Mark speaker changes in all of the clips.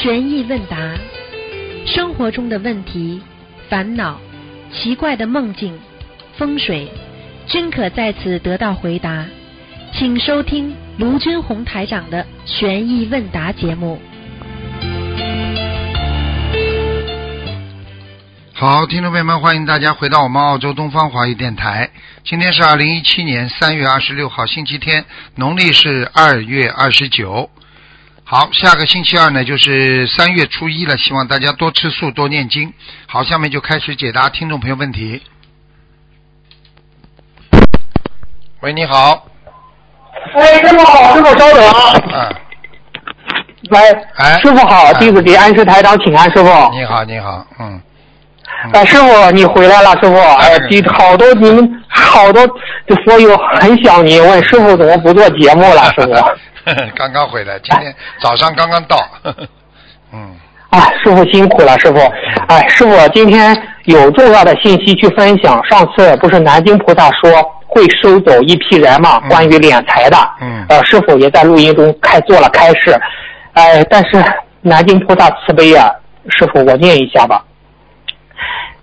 Speaker 1: 悬疑问答，生活中的问题、烦恼、奇怪的梦境、风水，均可在此得到回答。请收听卢军红台长的悬疑问答节目。
Speaker 2: 好，听众朋友们，欢迎大家回到我们澳洲东方华语电台。今天是二零一七年三月二十六号，星期天，农历是二月二十九。好，下个星期二呢就是三月初一了，希望大家多吃素，多念经。好，下面就开始解答听众朋友问题。喂，你好。
Speaker 3: 哎，师傅好，师傅稍等啊。
Speaker 2: 嗯，
Speaker 3: 喂，
Speaker 2: 哎
Speaker 3: 师傅好，
Speaker 2: 哎
Speaker 3: 弟子给安师台长请安，师傅。
Speaker 2: 你好，你好，嗯。
Speaker 3: 哎，师傅你回来了，师傅。哎
Speaker 2: 哎，
Speaker 3: 弟好多你们好多这佛友很想你，问师傅怎么不做节目了，师傅。
Speaker 2: 刚刚回来，今天早上刚刚到。嗯，
Speaker 3: 哎，师傅辛苦了，师傅。哎，师傅今天有重要的信息去分享。上次不是南京菩萨说会收走一批人嘛，
Speaker 2: 嗯
Speaker 3: 关于敛财的。
Speaker 2: 嗯
Speaker 3: 呃，师傅也在录音中开做了开示。哎，但是南京菩萨慈悲啊，师傅我念一下吧。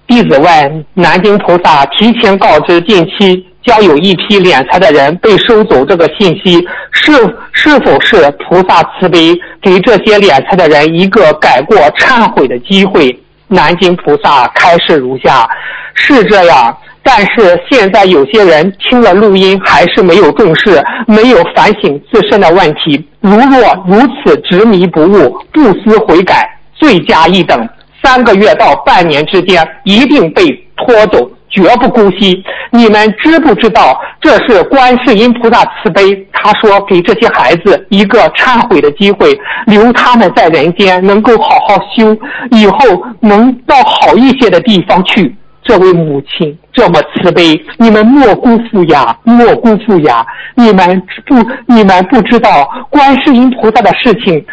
Speaker 3: 弟子问南京菩萨提前告知近期将有一批敛财的人被收走这个信息，是是否是菩萨慈悲给这些敛财的人一个改过忏悔的机会？南京菩萨开示如下：是这样，但是现在有些人听了录音还是没有重视，没有反省自身的问题。如若如此执迷不悟，不思悔改，罪加一等。三个月到半年之间，一定被拖走，绝不姑息。你们知不知道，这是观世音菩萨慈悲？他说给这些孩子一个忏悔的机会，留他们在人间能够好好修，以后能到好一些的地方去。这位母亲这么慈悲，你们莫辜负呀，莫辜负呀！你们不，你们不知道观世音菩萨的事情，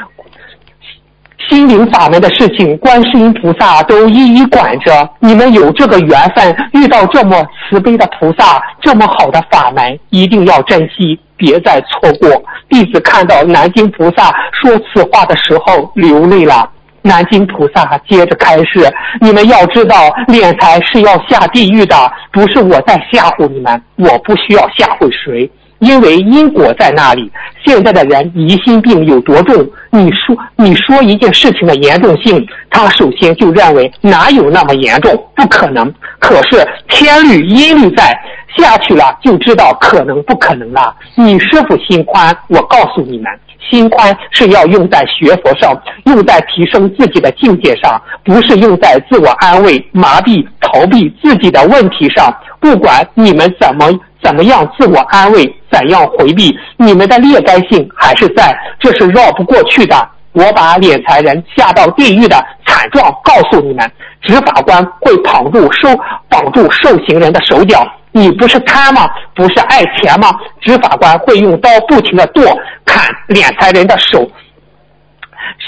Speaker 3: 心灵法门的事情，观世音菩萨都一一管着。你们有这个缘分，遇到这么慈悲的菩萨，这么好的法门，一定要珍惜，别再错过。弟子看到南京菩萨说此话的时候流泪了。南京菩萨接着开示：你们要知道，敛财是要下地狱的，不是我在吓唬你们，我不需要吓唬谁。因为因果在那里。现在的人疑心病有多重？你说你说一件事情的严重性，他首先就认为哪有那么严重？不可能。可是天律阴律在，下去了就知道可能不可能了。你师傅心宽，我告诉你们。心宽是要用在学佛上，用在提升自己的境界上，不是用在自我安慰、麻痹、逃避自己的问题上。不管你们怎么怎么样自我安慰，怎样回避，你们的劣根性还是在，这是绕不过去的。我把敛财人下到地狱的惨状告诉你们，执法官会绑住受绑住受刑人的手脚。你不是贪吗？不是爱钱吗？执法官会用刀不停的剁砍敛财人的手，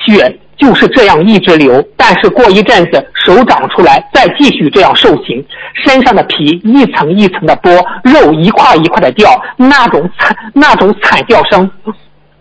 Speaker 3: 血就是这样一直流。但是过一阵子手长出来，再继续这样受刑，身上的皮一层一层的剥，肉一块一块的掉，那种惨那种惨叫声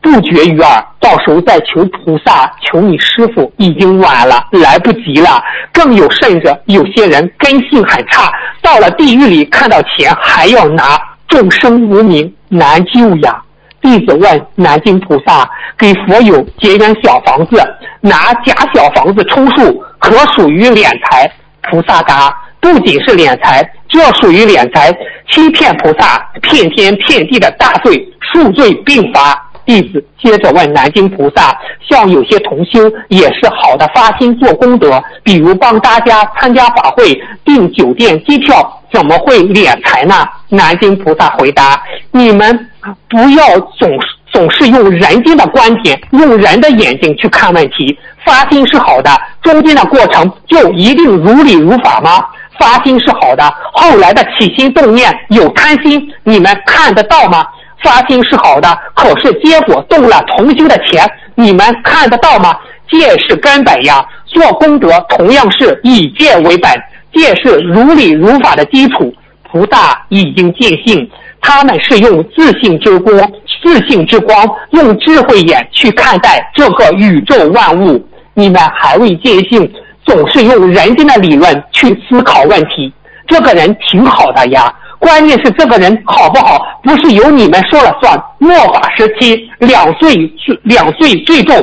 Speaker 3: 不绝于耳。到时候再求菩萨，求你师傅，已经晚了，来不及了。更有甚者，有些人根性很差，到了地狱里看到钱还要拿，众生无名，难救呀。弟子问南京菩萨：给佛友结缘小房子，拿假小房子充数，可属于敛财？菩萨答：不仅是敛财，这属于敛财，欺骗菩萨，骗天骗地的大罪，数罪并罚。弟子接着问南京菩萨：像有些同修也是好的发心做功德，比如帮大家参加法会、订酒店机票，怎么会敛财呢？南京菩萨回答：你们不要总总是用人间的观点、用人的眼睛去看问题。发心是好的，中间的过程就一定如理如法吗？发心是好的，后来的起心动念有贪心，你们看得到吗？发心是好的，可是结果动了同修的钱，你们看得到吗？戒是根本呀，做功德同样是以戒为本，戒是如理如法的基础。菩萨已经见性，他们是用自信之光、自信之光，用智慧眼去看待这个宇宙万物。你们还未见性，总是用人间的理论去思考问题。这个人挺好的呀，关键是这个人好不好，不是由你们说了算。末法时期，两岁两岁最重，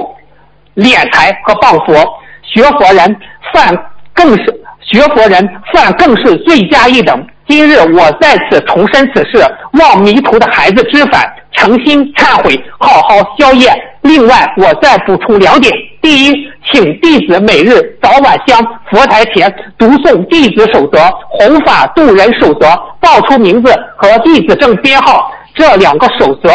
Speaker 3: 敛财和谤佛，学佛人犯更是学佛人犯更是罪加一等。今日我在此重申此事，望迷途的孩子知返，诚心忏悔，好好消业。另外，我再补充两点：第一，请弟子每日早晚香佛台前读诵弟子守则、弘法度人守则，报出名字和弟子证编号。这两个守则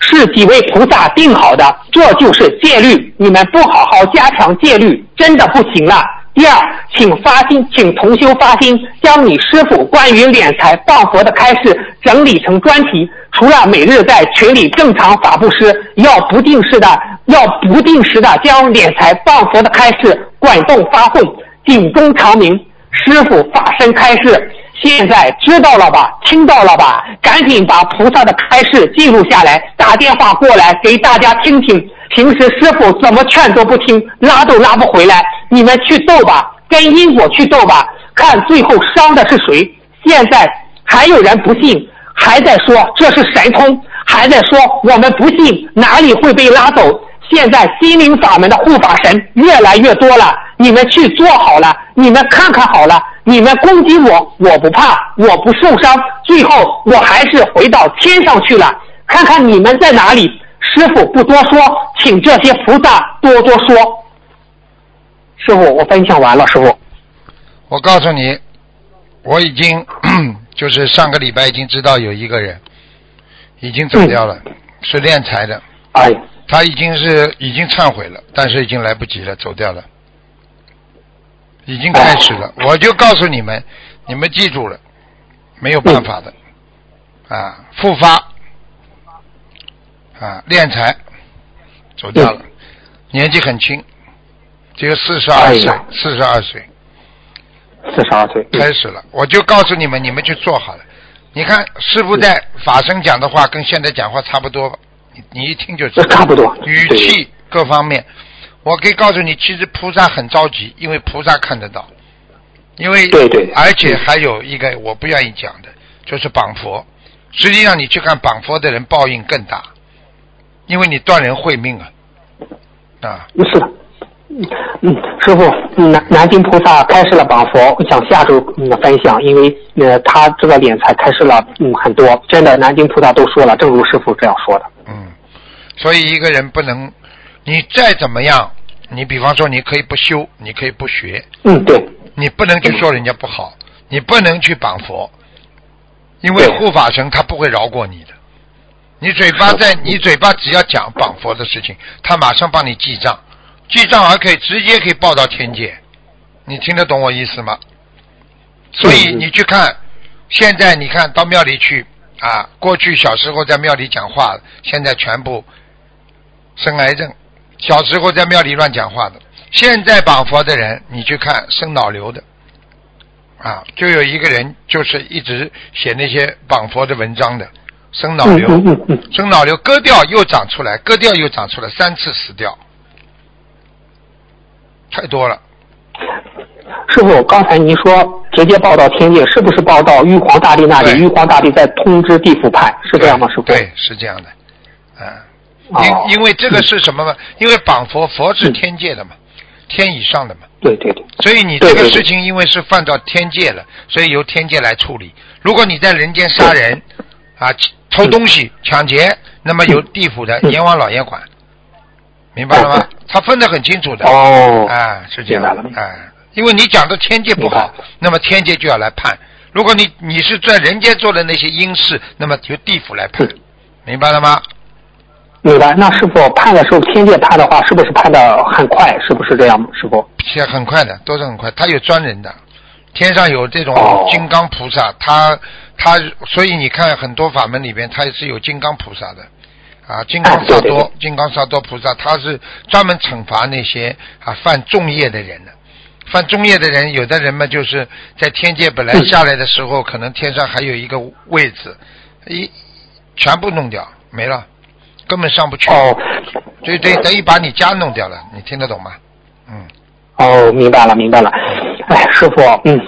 Speaker 3: 是几位菩萨定好的，这就是戒律。你们不好好加强戒律，真的不行了。第二，请发心，请同修发心，将你师傅关于敛财谤佛的开示整理成专题。除了每日在群里正常法布施，要不定时的，要不定时的将敛财谤佛的开示滚动发送，警钟长鸣。师傅法身开示，现在知道了吧？听到了吧？赶紧把菩萨的开示记录下来，打电话过来给大家听听。平时师傅怎么劝都不听，拉都拉不回来。你们去斗吧，跟因果去斗吧，看最后伤的是谁。现在还有人不信，还在说这是神通，还在说我们不信哪里会被拉走。现在心灵法门的护法神越来越多了，你们去做好了，你们看看好了，你们攻击我，我不怕，我不受伤，最后我还是回到天上去了。看看你们在哪里。师傅不多说，请这些菩萨多多说。师傅，我分享完了。师傅，
Speaker 2: 我告诉你，我已经 就是上个礼拜已经知道有一个人已经走掉了，是练财的。
Speaker 3: 哎，
Speaker 2: 他已经是已经忏悔了，但是已经来不及了，走掉了，已经开始了。我就告诉你们，你们记住了，没有办法的。啊，复发。啊，敛财。走掉了，年纪很轻，只有四十二岁，四十二岁，
Speaker 3: 四十二岁。
Speaker 2: 开始了。我就告诉你们，你们去做好了。你看师傅在法身讲的话，跟现在讲话差不多，你你一听就知道，
Speaker 3: 差不多，
Speaker 2: 语气各方面，我可以告诉你，其实菩萨很着急，因为菩萨看得到，因为
Speaker 3: 对对，
Speaker 2: 而且还有一个我不愿意讲的，就是绑佛。实际上你去看绑佛的人，报应更大。因为你断人慧命啊，啊，
Speaker 3: 是。的，嗯，师傅，南南京菩萨开示了绑佛，我想下周嗯分享，因为呃他这个敛财开示了嗯很多，真的南京菩萨都说了，正如师傅这样说的。
Speaker 2: 嗯，所以一个人不能，你再怎么样，你比方说你可以不修，你可以不学，
Speaker 3: 嗯对，
Speaker 2: 你不能去说人家不好，你不能去绑佛，因为护法神他不会饶过你的。你嘴巴在，你嘴巴只要讲绑佛的事情，他马上帮你记账，记账还可以直接可以报到天界，你听得懂我意思吗？所以你去看，现在你看到庙里去啊，过去小时候在庙里讲话，现在全部生癌症；小时候在庙里乱讲话的，现在绑佛的人，你去看生脑瘤的，啊，就有一个人就是一直写那些绑佛的文章的。生脑瘤，生脑瘤，割掉又长出来，割掉又长出来，三次死掉，太多了。
Speaker 3: 师傅，刚才您说直接报到天界，是不是报到玉皇大帝那里？玉皇大帝再通知地府派，是这样吗？师傅？
Speaker 2: 对，是这样的。啊，因因为这个是什么嘛？因为绑佛，佛是天界的嘛，天以上的嘛。
Speaker 3: 对对对。
Speaker 2: 所以你这个事情，因为是犯到天界了，所以由天界来处理。如果你在人间杀人，啊。偷东西、抢劫，那么由地府的阎王老爷管，明白了吗？他分得很清楚的。
Speaker 3: 哦，
Speaker 2: 啊，是这样的，啊，因为你讲的天界不好，那么天界就要来判。如果你你是在人间做的那些阴事，那么由地府来判，明白了吗？
Speaker 3: 明白。那师傅判的时候，天界判的话，是不是判的很快？是不是这样？师傅？
Speaker 2: 是很快的，都是很快。他有专人的，天上有这种金刚菩萨，他。他所以你看很多法门里边，他也是有金刚菩萨的，啊，金刚萨多，金刚萨多菩萨，他是专门惩罚那些啊犯重业的人的。犯重业的人，有的人嘛，就是在天界本来下来的时候，可能天上还有一个位置，一全部弄掉没了，根本上不去，
Speaker 3: 哦
Speaker 2: 对对等等于把你家弄掉了，你听得懂吗？嗯，
Speaker 3: 哦，明白了明白了。哎，师傅，嗯，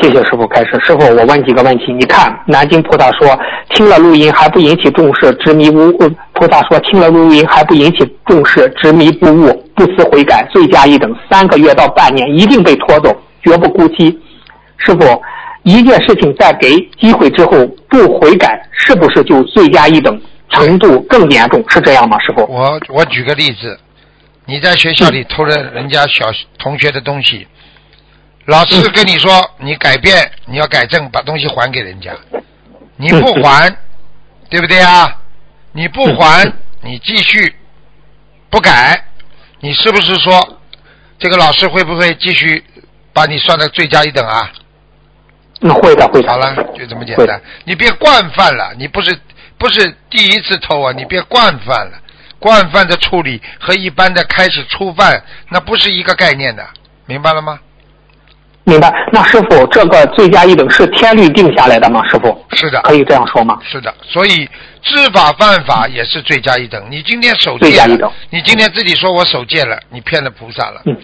Speaker 3: 谢谢师傅开始。师傅，我问几个问题。你看，南京菩萨说听了录音还不引起重视，执迷不悟；菩萨说听了录音还不引起重视，执迷不悟，不思悔改，罪加一等，三个月到半年一定被拖走，绝不姑息。师傅，一件事情在给机会之后不悔改，是不是就罪加一等，程度更严重？是这样吗？师傅？
Speaker 2: 我我举个例子，你在学校里偷了人家小同学的东西，老师跟你说你改变，你要改正，把东西还给人家，你不还，对不对啊？你不还，你继续不改，你是不是说这个老师会不会继续把你算的罪加一等啊？
Speaker 3: 嗯，会的会的。
Speaker 2: 好了，就这么简单。你别惯犯了，你不是不是第一次偷啊，你别惯犯了。惯犯的处理和一般的开始初犯那不是一个概念的，明白了吗？
Speaker 3: 明白。那师傅，这个罪加一等是天律定下来的吗？师傅，
Speaker 2: 是的，
Speaker 3: 可以这样说吗？
Speaker 2: 是的。所以知法犯法也是罪加一等。你今天守戒了，你今天自己说我守戒了，你骗了菩萨了。
Speaker 3: 嗯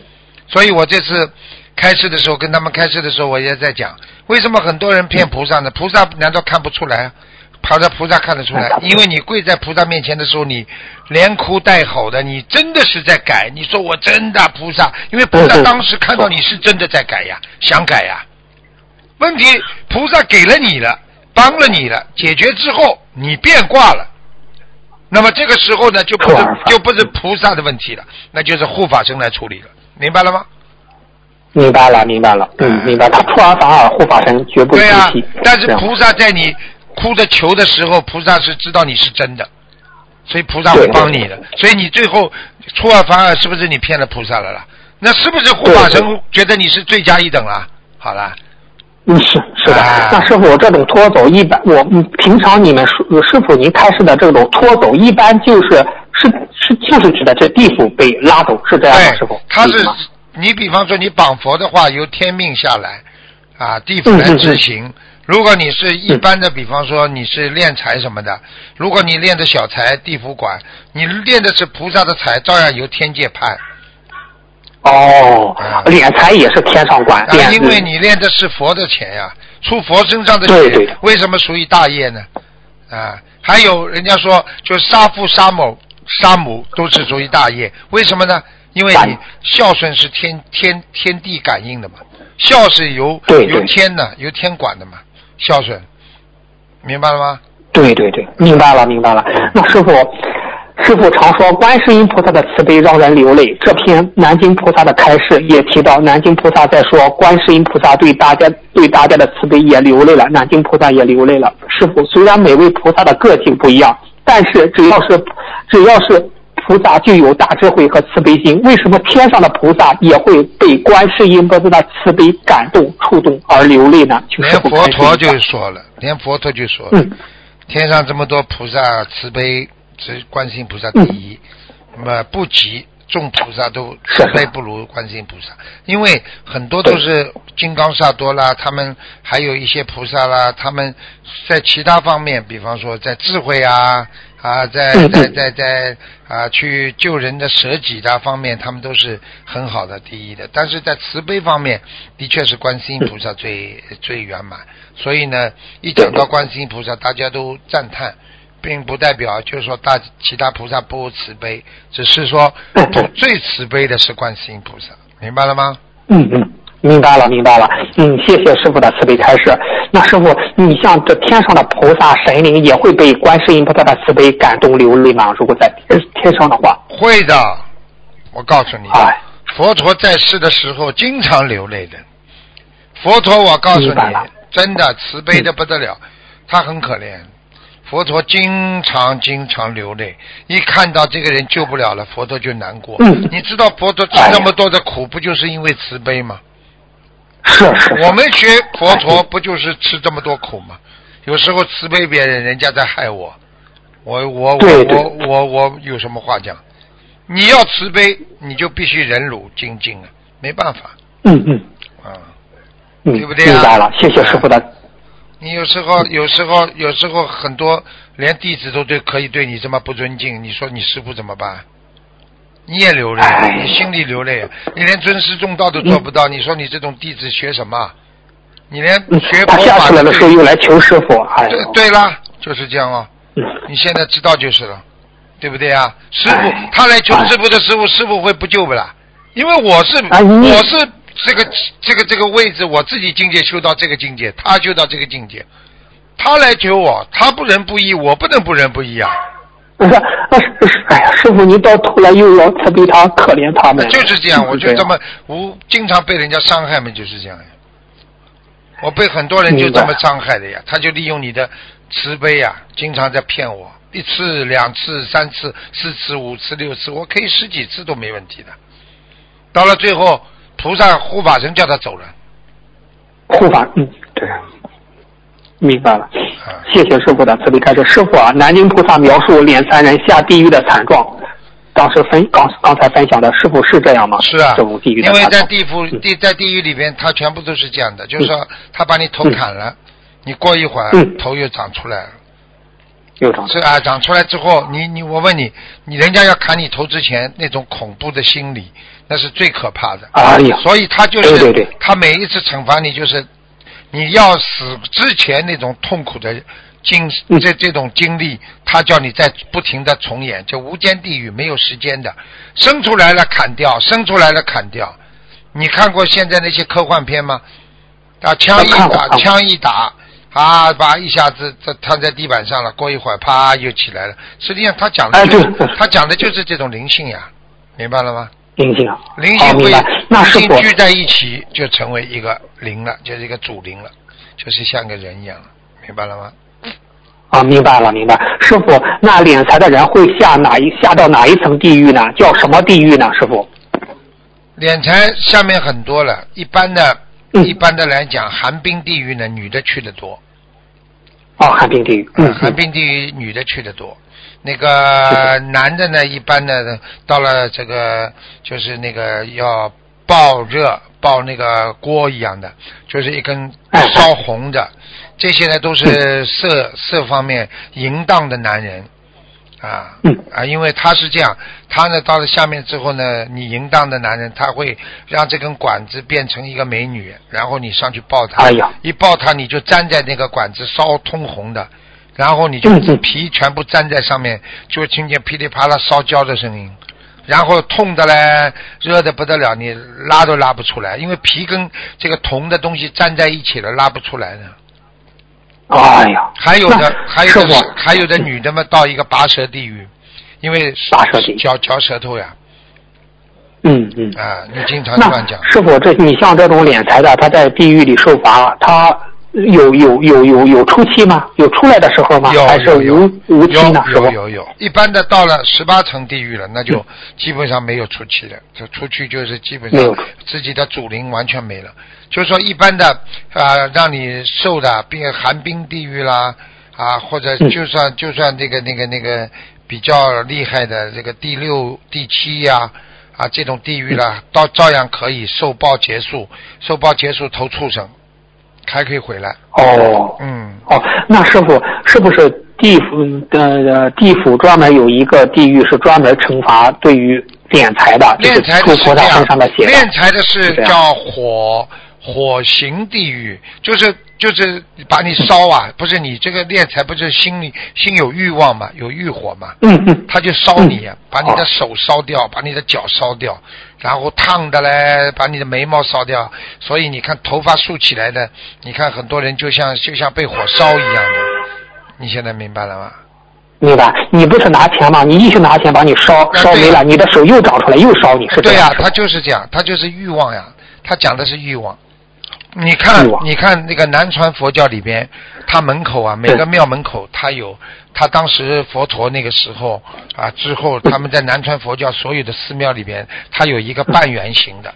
Speaker 2: 所以我这次开示的时候，跟他们开示的时候，我也在讲，为什么很多人骗菩萨呢？菩萨难道看不出来？跑到菩萨看得出来，因为你跪在菩萨面前的时候，你连哭带吼的，你真的是在改。你说我真的菩萨，因为菩萨当时看到你是真的在改呀，想改呀。问题菩萨给了你了，帮了你了，解决之后你变卦了，那么这个时候呢，就不是就不是菩萨的问题了，那就是护法神来处理了，明白了吗？
Speaker 3: 明白了，明白了。嗯，明白。他出尔反尔，护法神绝不
Speaker 2: 对呀、
Speaker 3: 姑息。这样
Speaker 2: 但是菩萨在你哭着求的时候，菩萨是知道你是真的，所以菩萨会帮你的。所以你最后出尔反尔，是不是你骗了菩萨了啦？那是不是护法神觉得你是罪加一等了？好了，
Speaker 3: 嗯，是是的。
Speaker 2: 啊
Speaker 3: 那师傅，我这种拖走一般，我嗯平常你们师师傅您开示的这种拖走，一般就是是是就是指的这地府被拉走，是这样吗？师傅
Speaker 2: 对，，他是你比方说你绑佛的话，由天命下来啊，地府来
Speaker 3: 嗯嗯嗯
Speaker 2: 执行。如果你是一般的，比方说你是练财什么的，如果你练的小财，地府管；你练的是菩萨的财，照样由天界判。
Speaker 3: 哦
Speaker 2: 啊，
Speaker 3: 敛财也是天上管，
Speaker 2: 啊，因为你练的是佛的钱呀，出佛身上的钱
Speaker 3: 对对，
Speaker 2: 为什么属于大业呢？啊，还有人家说，就杀父杀母杀母都是属于大业，为什么呢？因为你孝顺是天天天地感应的嘛，孝是由由天的，由天管的嘛，孝顺，明白了吗？
Speaker 3: 对对对，明白了明白了。那师傅，师傅常说观世音菩萨的慈悲让人流泪。这篇南京菩萨的开示也提到，南京菩萨在说观世音菩萨对大家对大家的慈悲也流泪了，南京菩萨也流泪了。师傅，虽然每位菩萨的个性不一样，但是只要是只要是菩萨就有大智慧和慈悲心。为什么天上的菩萨也会被观世音菩萨的慈悲感动触动而流泪呢？
Speaker 2: 连佛陀就说了，连佛陀就说了，
Speaker 3: 嗯
Speaker 2: 天上这么多菩萨慈悲，只观世音菩萨第一，那么不及众菩萨都慈悲不如观世音菩萨，因为很多都是金刚萨多啦，他们还有一些菩萨啦，他们在其他方面，比方说在智慧啊啊，在在在在啊去救人的舍己的方面，他们都是很好的第一的，但是在慈悲方面，的确是观世音菩萨最最圆满。所以呢，一讲到观世音菩萨，大家都赞叹，并不代表就是说大其他菩萨不慈悲，只是说不最慈悲的是观世音菩萨，明白了吗？
Speaker 3: 嗯嗯，明白了明白了。嗯，谢谢师傅的慈悲开示。那师傅，你像这天上的菩萨神灵也会被观世音菩萨的慈悲感动流泪吗？如果在天天上的话，
Speaker 2: 会的，我告诉你，
Speaker 3: 哎，
Speaker 2: 佛陀在世的时候经常流泪的。佛陀，我告诉你真的慈悲的不得了，他很可怜。佛陀经常经常流泪，一看到这个人救不了了，佛陀就难过。
Speaker 3: 嗯
Speaker 2: 你知道佛陀吃那么多的苦，不就是因为慈悲吗？
Speaker 3: 是是是，
Speaker 2: 我们学佛陀不就是吃这么多苦吗？有时候慈悲别人，人家在害我，我我我我我我有什么话讲？你要慈悲，你就必须忍辱精进啊，没办法
Speaker 3: 嗯嗯
Speaker 2: 啊。
Speaker 3: 嗯，
Speaker 2: 对不对啊
Speaker 3: 明白了，谢谢师傅的。
Speaker 2: 你有时候有时候有时候很多连弟子都对可以对你这么不尊敬，你说你师傅怎么办？你也流泪，
Speaker 3: 哎
Speaker 2: 你心里流泪，你连尊师重道都做不到，你说你这种弟子学什么？你连
Speaker 3: 嗯
Speaker 2: 学，佛法的
Speaker 3: 时候又来求师傅，哎
Speaker 2: 对
Speaker 3: 呦，
Speaker 2: 对了，就是这样哦。
Speaker 3: 嗯
Speaker 2: 你现在知道就是了，对不对啊？师傅
Speaker 3: 哎
Speaker 2: 他来求
Speaker 3: 哎
Speaker 2: 师傅的师傅，师傅会不救不啦？因为我是我是这个这个这个位置，我自己境界修到这个境界，他修到这个境界，他来求我，他不仁不义，我不能不仁不义啊！
Speaker 3: 不 是，那是是，哎呀，师傅，你到头来又要慈悲他，可怜他们，
Speaker 2: 就是这样，我就
Speaker 3: 这
Speaker 2: 这么无经常被人家伤害嘛，就是这样呀。我被很多人就这么伤害的呀，他就利用你的慈悲呀，经常在骗我，一次、两次、三次、四次、五次、六次，我可以十几次都没问题的。到了最后，菩萨护法神叫他走了，
Speaker 3: 护法，嗯，对，明白了。
Speaker 2: 啊，
Speaker 3: 谢谢师傅的慈悲开示。师傅啊，南京菩萨描述敛财人下地狱的惨状，当时分刚刚才分享的，师傅是这样吗？
Speaker 2: 是啊
Speaker 3: 这种地狱，
Speaker 2: 因为。在地府
Speaker 3: 嗯
Speaker 2: 地在地狱里边，他全部都是这样的，就是说他把你头砍了，你过一会儿
Speaker 3: 嗯
Speaker 2: 头又长出来了。
Speaker 3: 又长
Speaker 2: 是啊，长出来之后，你你我问你，你人家要砍你头之前那种恐怖的心理，那是最可怕的。
Speaker 3: 哎呀，
Speaker 2: 所以他就是
Speaker 3: 对对对
Speaker 2: 他每一次惩罚你，就是你要死之前那种痛苦的经
Speaker 3: 嗯
Speaker 2: 这这种经历，他叫你在不停的重演，就无间地狱没有时间的，生出来了砍掉，生出来了砍掉。你看过现在那些科幻片吗？啊，枪一打，枪一打，啊，把一下子这瘫在地板上了，过一会儿啪又起来了。实际上他讲的
Speaker 3: 哎
Speaker 2: 就是、他讲的就是这种灵性呀，明白了吗？
Speaker 3: 灵性啊，
Speaker 2: 灵性会
Speaker 3: 白。那师傅，
Speaker 2: 灵性聚在一起，就成为一个灵了，就是一个主灵了，就是像个人一样了，明白了吗？
Speaker 3: 啊，明白了，明白。师傅，那敛财的人会下哪一下到哪一层地狱呢？叫什么地狱呢？师傅？
Speaker 2: 敛财下面很多了，一般的，
Speaker 3: 嗯
Speaker 2: 一般的来讲，寒冰地狱呢，女的去的多，
Speaker 3: 哦，寒冰地狱。嗯，
Speaker 2: 寒冰地狱女的去的多。那个男的呢，一般呢到了这个就是那个要爆热爆那个锅一样的，就是一根
Speaker 3: 哎。
Speaker 2: 烧红的，这些呢都是色色方面淫荡的男人。啊
Speaker 3: 嗯。
Speaker 2: 啊，因为他是这样，他呢到了下面之后呢，你淫荡的男人他会让这根管子变成一个美女，然后你上去抱他，
Speaker 3: 哎呀。
Speaker 2: 一抱他你就粘在那个管子烧通红的。然后你就皮全部粘在上面，就会听见噼里啪啦烧焦的声音，然后痛的嘞，热的不得了，你拉都拉不出来，因为皮跟这个铜的东西粘在一起了，拉不出来的。
Speaker 3: 哎呀，
Speaker 2: 还有的，还有的还有的女的嘛，到一个拔舌地狱，因为
Speaker 3: 拔舌地
Speaker 2: 嚼嚼舌头呀，
Speaker 3: 嗯嗯。
Speaker 2: 啊，你经常
Speaker 3: 那
Speaker 2: 乱讲。
Speaker 3: 师傅，这你像这种敛财的，他在地狱里受罚，他有有有有有出期吗？有出来的时候吗？
Speaker 2: 有
Speaker 3: 还是
Speaker 2: 有有
Speaker 3: 无无期
Speaker 2: 有？有有有，一般的到了十八层地狱了，那就基本上没有出期了，就出去就是基本上自己的主灵完全没了。就是说，一般的啊、让你受的冰寒冰地狱啦啊，或者
Speaker 3: 嗯
Speaker 2: 就算就算这个那个那个比较厉害的这个第六、第七呀啊这种地狱啦，到照样可以受报结束，受报结束投畜生，还可以回来。
Speaker 3: 哦
Speaker 2: 嗯，
Speaker 3: 哦，那师傅是不是地府的、呃、地府专门有一个地狱是专门惩罚对于敛财的，就是
Speaker 2: 敛财的是这样？敛财的是叫火火刑地狱，就是就是把你烧啊，不是你这个敛财不是心里心有欲望嘛，有欲火嘛，
Speaker 3: 嗯嗯。
Speaker 2: 他就烧你，把你的
Speaker 3: 哦
Speaker 2: 手烧掉，把你的脚烧掉，然后烫的嘞，把你的眉毛烧掉，所以你看头发竖起来的，你看很多人就像就像被火烧一样的，你现在明白了吗？
Speaker 3: 明白，你不是拿钱吗？你一去拿钱把你烧烧没了，你的手又长出来又烧你，
Speaker 2: 对呀、他就是这样，他就是欲望呀，他讲的是欲望。你看你看那个南传佛教里边，它门口啊，每个庙门口它有，他当时佛陀那个时候啊，之后他们在南传佛教所有的寺庙里边，它有一个半圆形的，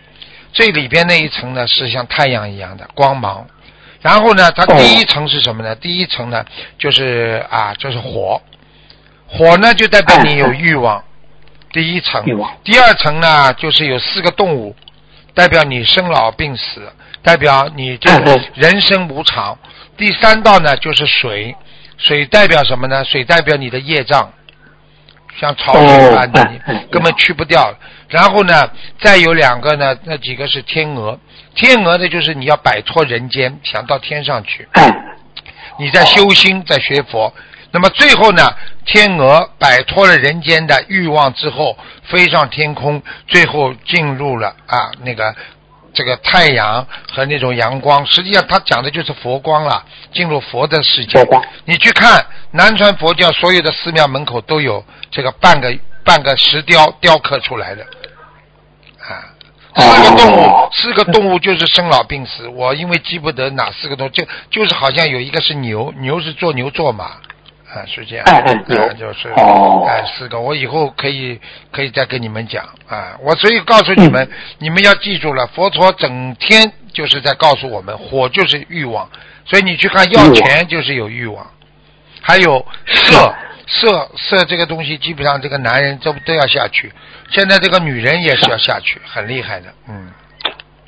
Speaker 2: 最里边那一层呢是像太阳一样的光芒，然后呢，它
Speaker 3: 哦。
Speaker 2: 第一层是什么呢？第一层呢就是啊，就是火，火呢就代表你有欲望，第一层。第二层呢就是有四个动物，代表你生老病死。代表你这个人生无常。第三道呢就是水，水代表什么呢？水代表你的业障，像潮水般的，你根本去不掉。然后呢，再有两个呢，那几个是天鹅，天鹅呢就是你要摆脱人间，想到天上去。你在修心，在学佛。那么最后呢，天鹅摆脱了人间的欲望之后，飞上天空，最后进入了啊那个这个太阳和那种阳光。实际上，他讲的就是佛光了，进入佛的世界。你去看南传佛教所有的寺庙门口都有这个半个半个石雕雕刻出来的啊。四个动物，四个动物就是生老病死。我因为记不得哪四个动物，就就是好像有一个是牛，牛是做牛做马。啊，是这样，
Speaker 3: 哎哎，有，
Speaker 2: 就是，哎，四个，我以后可以可以再跟你们讲啊，我所以告诉你们，你们要记住了，佛陀整天就是在告诉我们，火就是欲望，所以你去看要钱就是有欲望，还有色色色这个东西，基本上这个男人都都要下去，现在这个女人也是要下去，很厉害的，嗯，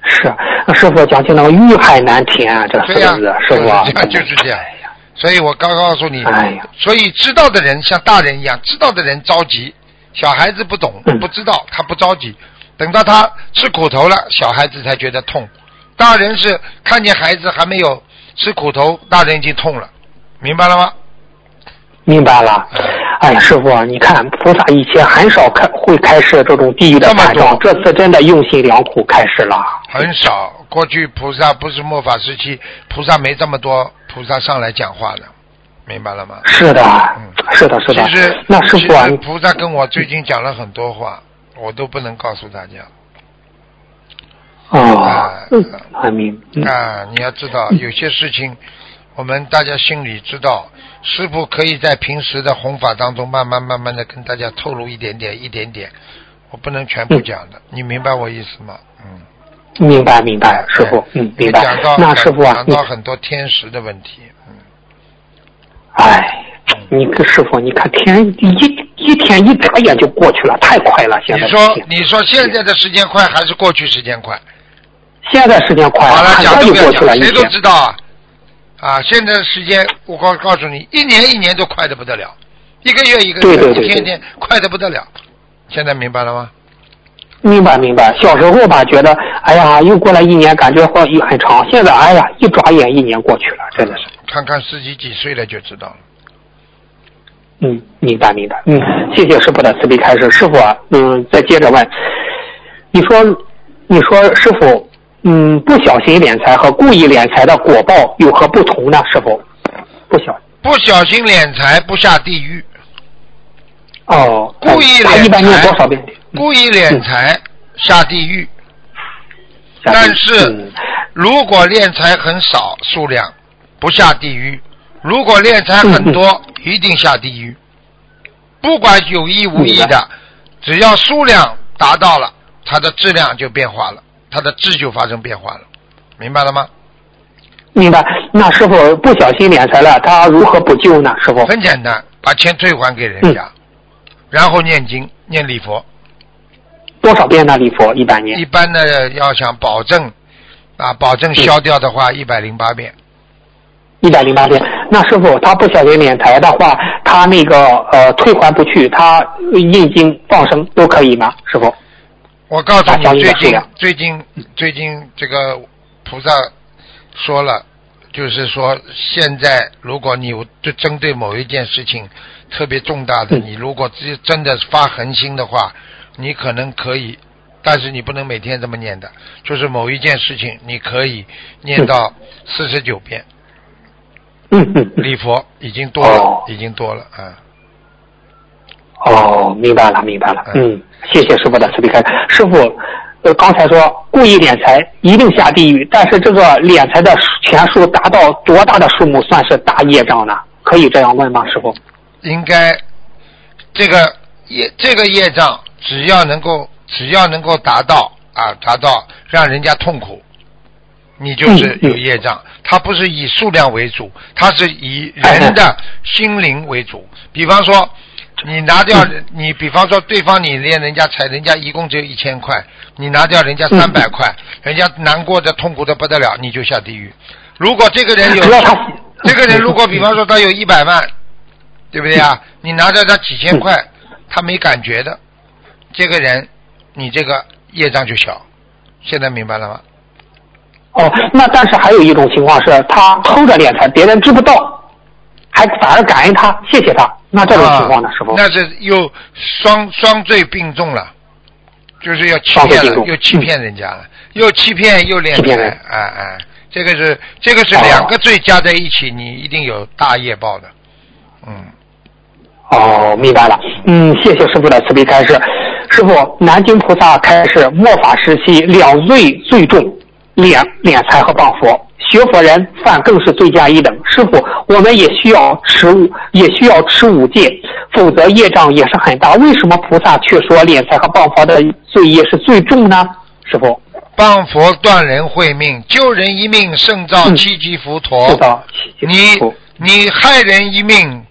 Speaker 3: 是，师傅讲起那个欲海难填啊，这四个字，师傅，
Speaker 2: 就是这样。所以我刚告诉你，所以知道的人像大人一样，知道的人着急，小孩子不懂不知道，他不着急，等到他吃苦头了，小孩子才觉得痛。大人是看见孩子还没有吃苦头，大人已经痛了，明白了吗？
Speaker 3: 明白了。哎，师傅，你看菩萨以前很少开会开设这种地狱的大章，这次真的用心良苦开始了。
Speaker 2: 很少，过去菩萨不是末法时期，菩萨没这么多。菩萨上来讲话的，明白了吗？
Speaker 3: 是的，嗯，是的，是的。
Speaker 2: 其实，
Speaker 3: 那师傅，
Speaker 2: 菩萨跟我最近讲了很多话，我都不能告诉大家。
Speaker 3: 啊，嗯，明。
Speaker 2: 啊，你要知道，有些事情，我们大家心里知道，师傅可以在平时的弘法当中，慢慢慢慢的跟大家透露一点点，一点点，我不能全部讲的，你明白我意思吗？嗯。
Speaker 3: 明白明白，师傅，嗯，明白。那师傅啊，
Speaker 2: 讲到很多天时的问题，嗯。
Speaker 3: 哎，你跟师傅，你看天一一天一眨眼就过去了，太快了。现在
Speaker 2: 你说你说现在的时间快还是过去时间快？
Speaker 3: 现在时间快，
Speaker 2: 好了，讲
Speaker 3: 就过去了，
Speaker 2: 谁都知道啊。啊，现在时间我告告诉你，一年一年都快的不得了，一个月一个月，一天天快的不得了。现在明白了吗？
Speaker 3: 明白明白，小时候吧，觉得哎呀，又过了一年，感觉好很长。现在哎呀，一转眼一年过去了，真的是。
Speaker 2: 看看自己几岁了就知道了。
Speaker 3: 嗯，明白明白。嗯，谢谢师傅的慈悲开示。师傅，嗯，再接着问，你说，你说师傅，嗯，不小心敛财和故意敛财的果报有何不同呢？师傅，不小
Speaker 2: 不小心敛财不下地狱。
Speaker 3: 哦，
Speaker 2: 故意敛财。
Speaker 3: 一般念多少遍？
Speaker 2: 故意敛财下地狱，但是如果敛财很少数量不下地狱，如果敛财很多 一定下地狱。不管有意无意的，只要数量达到了，它的质量就变化了，它的质就发生变化了，明白了吗？
Speaker 3: 明白。那师傅不小心敛财了，他如何补救呢？师傅
Speaker 2: 很简单，把钱退还给人家，然后念经念礼佛。
Speaker 3: 多少遍呢？礼佛一百年。
Speaker 2: 一般的要想保证啊，保证消掉的话，一百零八遍。
Speaker 3: 一百零八遍。那师傅，他不小心敛财的话，他那个呃退还不去，他印经放生都可以吗？师傅？
Speaker 2: 我告诉你，最近最近最近这个菩萨说了，就是说现在如果你就针对某一件事情特别重大的，你如果真真的发恒心的话。你可能可以，但是你不能每天这么念的。就是某一件事情，你可以念到四十九遍。
Speaker 3: 嗯嗯。
Speaker 2: 礼佛已经多了，已经多了啊。
Speaker 3: 哦，明白了，明白了。嗯，谢谢师傅的慈悲开示。师傅，呃，刚才说故意敛财一定下地狱，但是这个敛财的钱数达到多大的数目算是大业障呢？可以这样问吗，师傅？
Speaker 2: 应该，这个业这个业障。只要能够，只要能够达到啊，达到让人家痛苦，你就是有业障。它不是以数量为主，它是以人的心灵为主。比方说，你拿掉你，比方说对方你连人家财，人家一共只有一千块，你拿掉人家三百块，人家难过的痛苦的不得了，你就下地狱。如果这个人有这个人如果比方说他有一百万，对不对啊？你拿掉他几千块，他没感觉的，这个人你这个业障就小。现在明白了吗？
Speaker 3: 哦，那但是还有一种情况是，他偷着敛财，别人知不道，还反而感恩他，谢谢他。那这种情况呢，师傅？
Speaker 2: 啊那是又双双罪并重了，就是要欺骗了，又欺骗人家了，又欺骗又敛财，
Speaker 3: 欺骗人
Speaker 2: 哎哎，这个是这个是
Speaker 3: 哦
Speaker 2: 两个罪加在一起，你一定有大业报的，嗯，
Speaker 3: 哦，明白了。嗯，谢谢师傅的慈悲开示。师傅，南京菩萨开始，末法时期两罪最重，敛敛财和谤佛。学佛人犯更是罪加一等。师傅，我们也需要持五，也需要持五戒，否则业障也是很大。为什么菩萨却说敛财和谤佛的罪业是最重呢？师傅，
Speaker 2: 谤佛断人慧命，救人一命胜造
Speaker 3: 嗯
Speaker 2: 七级浮屠。你你害人一命，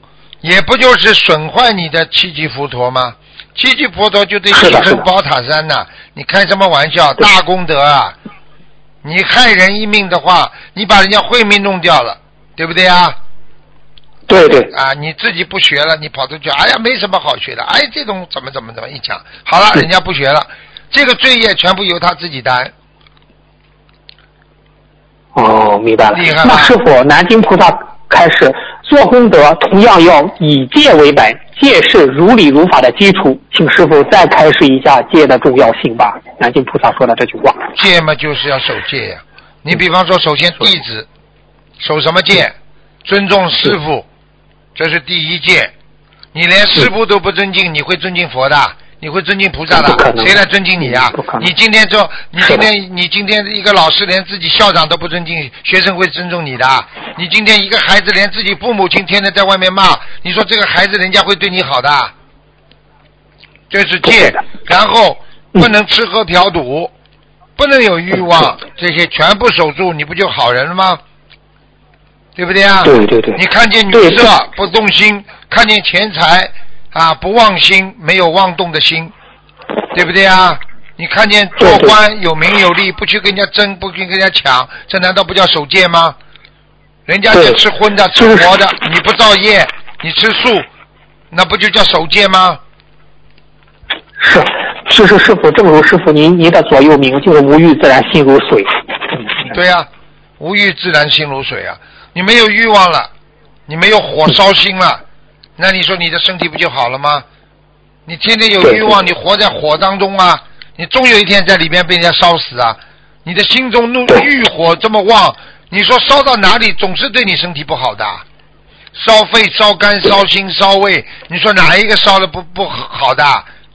Speaker 2: 也不就是损坏你的七级浮屠吗？七级佛陀就得西
Speaker 3: 是的是的
Speaker 2: 城宝塔山呐、你开什么玩笑？大功德啊！你害人一命的话，你把人家慧命弄掉了，对不对啊？
Speaker 3: 对对，
Speaker 2: 啊，你自己不学了，你跑出去，哎呀，没什么好学的，哎，这种怎么怎么怎么一讲，好了，
Speaker 3: 嗯
Speaker 2: 人家不学了，这个罪业全部由他自己担。
Speaker 3: 哦，明白了
Speaker 2: 厉害。吧
Speaker 3: 那师傅，南京菩萨开始做功德，同样要以戒为本，戒是如理如法的基础。请师傅再开示一下戒的重要性吧。南京菩萨说的这句话。
Speaker 2: 戒嘛，就是要守戒呀。你比方说，首先弟子守什么戒？尊重师傅，这是第一戒。你连师傅都不尊敬，你会尊敬佛的？你会尊敬菩萨的？谁来尊敬你呀你今天做，你今天你今天一个老师连自己校长都不尊敬，学生会尊重你的？你今天一个孩子连自己父母亲天天在外面骂，你说这个孩子人家会对你好的？这是戒然后
Speaker 3: 嗯
Speaker 2: 不能吃喝嫖赌，不能有欲望，这些全部守住，你不就好人了吗？对不对啊？
Speaker 3: 对对对
Speaker 2: 你看见女色不动心，看见钱财啊不忘心，没有妄动的心，对不对啊？你看见做官有名有利，不去跟人家争，不去跟人家抢，这难道不叫守戒吗？人家
Speaker 3: 对
Speaker 2: 是吃荤的、吃活的，你不造业，你吃素，那不就叫守戒吗？
Speaker 3: 是，是是师傅，正如师傅您您的左右铭就是无欲自然心如水。嗯，
Speaker 2: 对呀、无欲自然心如水啊！你没有欲望了，你没有火烧心了，那你说你的身体不就好了吗？你天天有欲望，你活在火当中啊，你终有一天在里面被人家烧死啊！你的心中怒欲火这么旺，你说烧到哪里总是对你身体不好的，烧肺、烧肝、烧心、烧胃，你说哪一个烧的不不好的？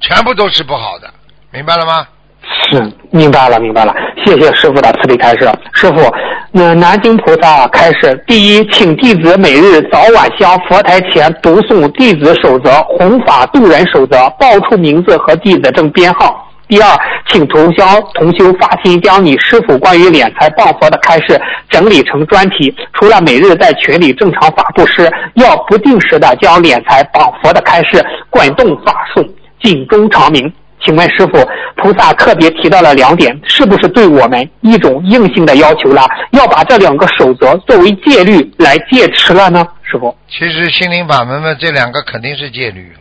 Speaker 2: 全部都是不好的，明白了吗？
Speaker 3: 是，明白了，明白了，谢谢师傅的慈悲开示。师傅，那南京菩萨开示：第一，请弟子每日早晚向佛台前读诵弟子守则、弘法度人守则，报出名字和弟子证编号。第二，请同乡同修发心将你师傅关于敛财谤佛的开示整理成专题，除了每日在群里正常发布施，要不定时的将敛财谤佛的开示滚动发送，警钟长鸣。请问师傅，菩萨特别提到了两点，是不是对我们一种硬性的要求了？要把这两个守则作为戒律来戒持了呢？师傅，
Speaker 2: 其实心灵法门嘛，这两个肯定是戒律，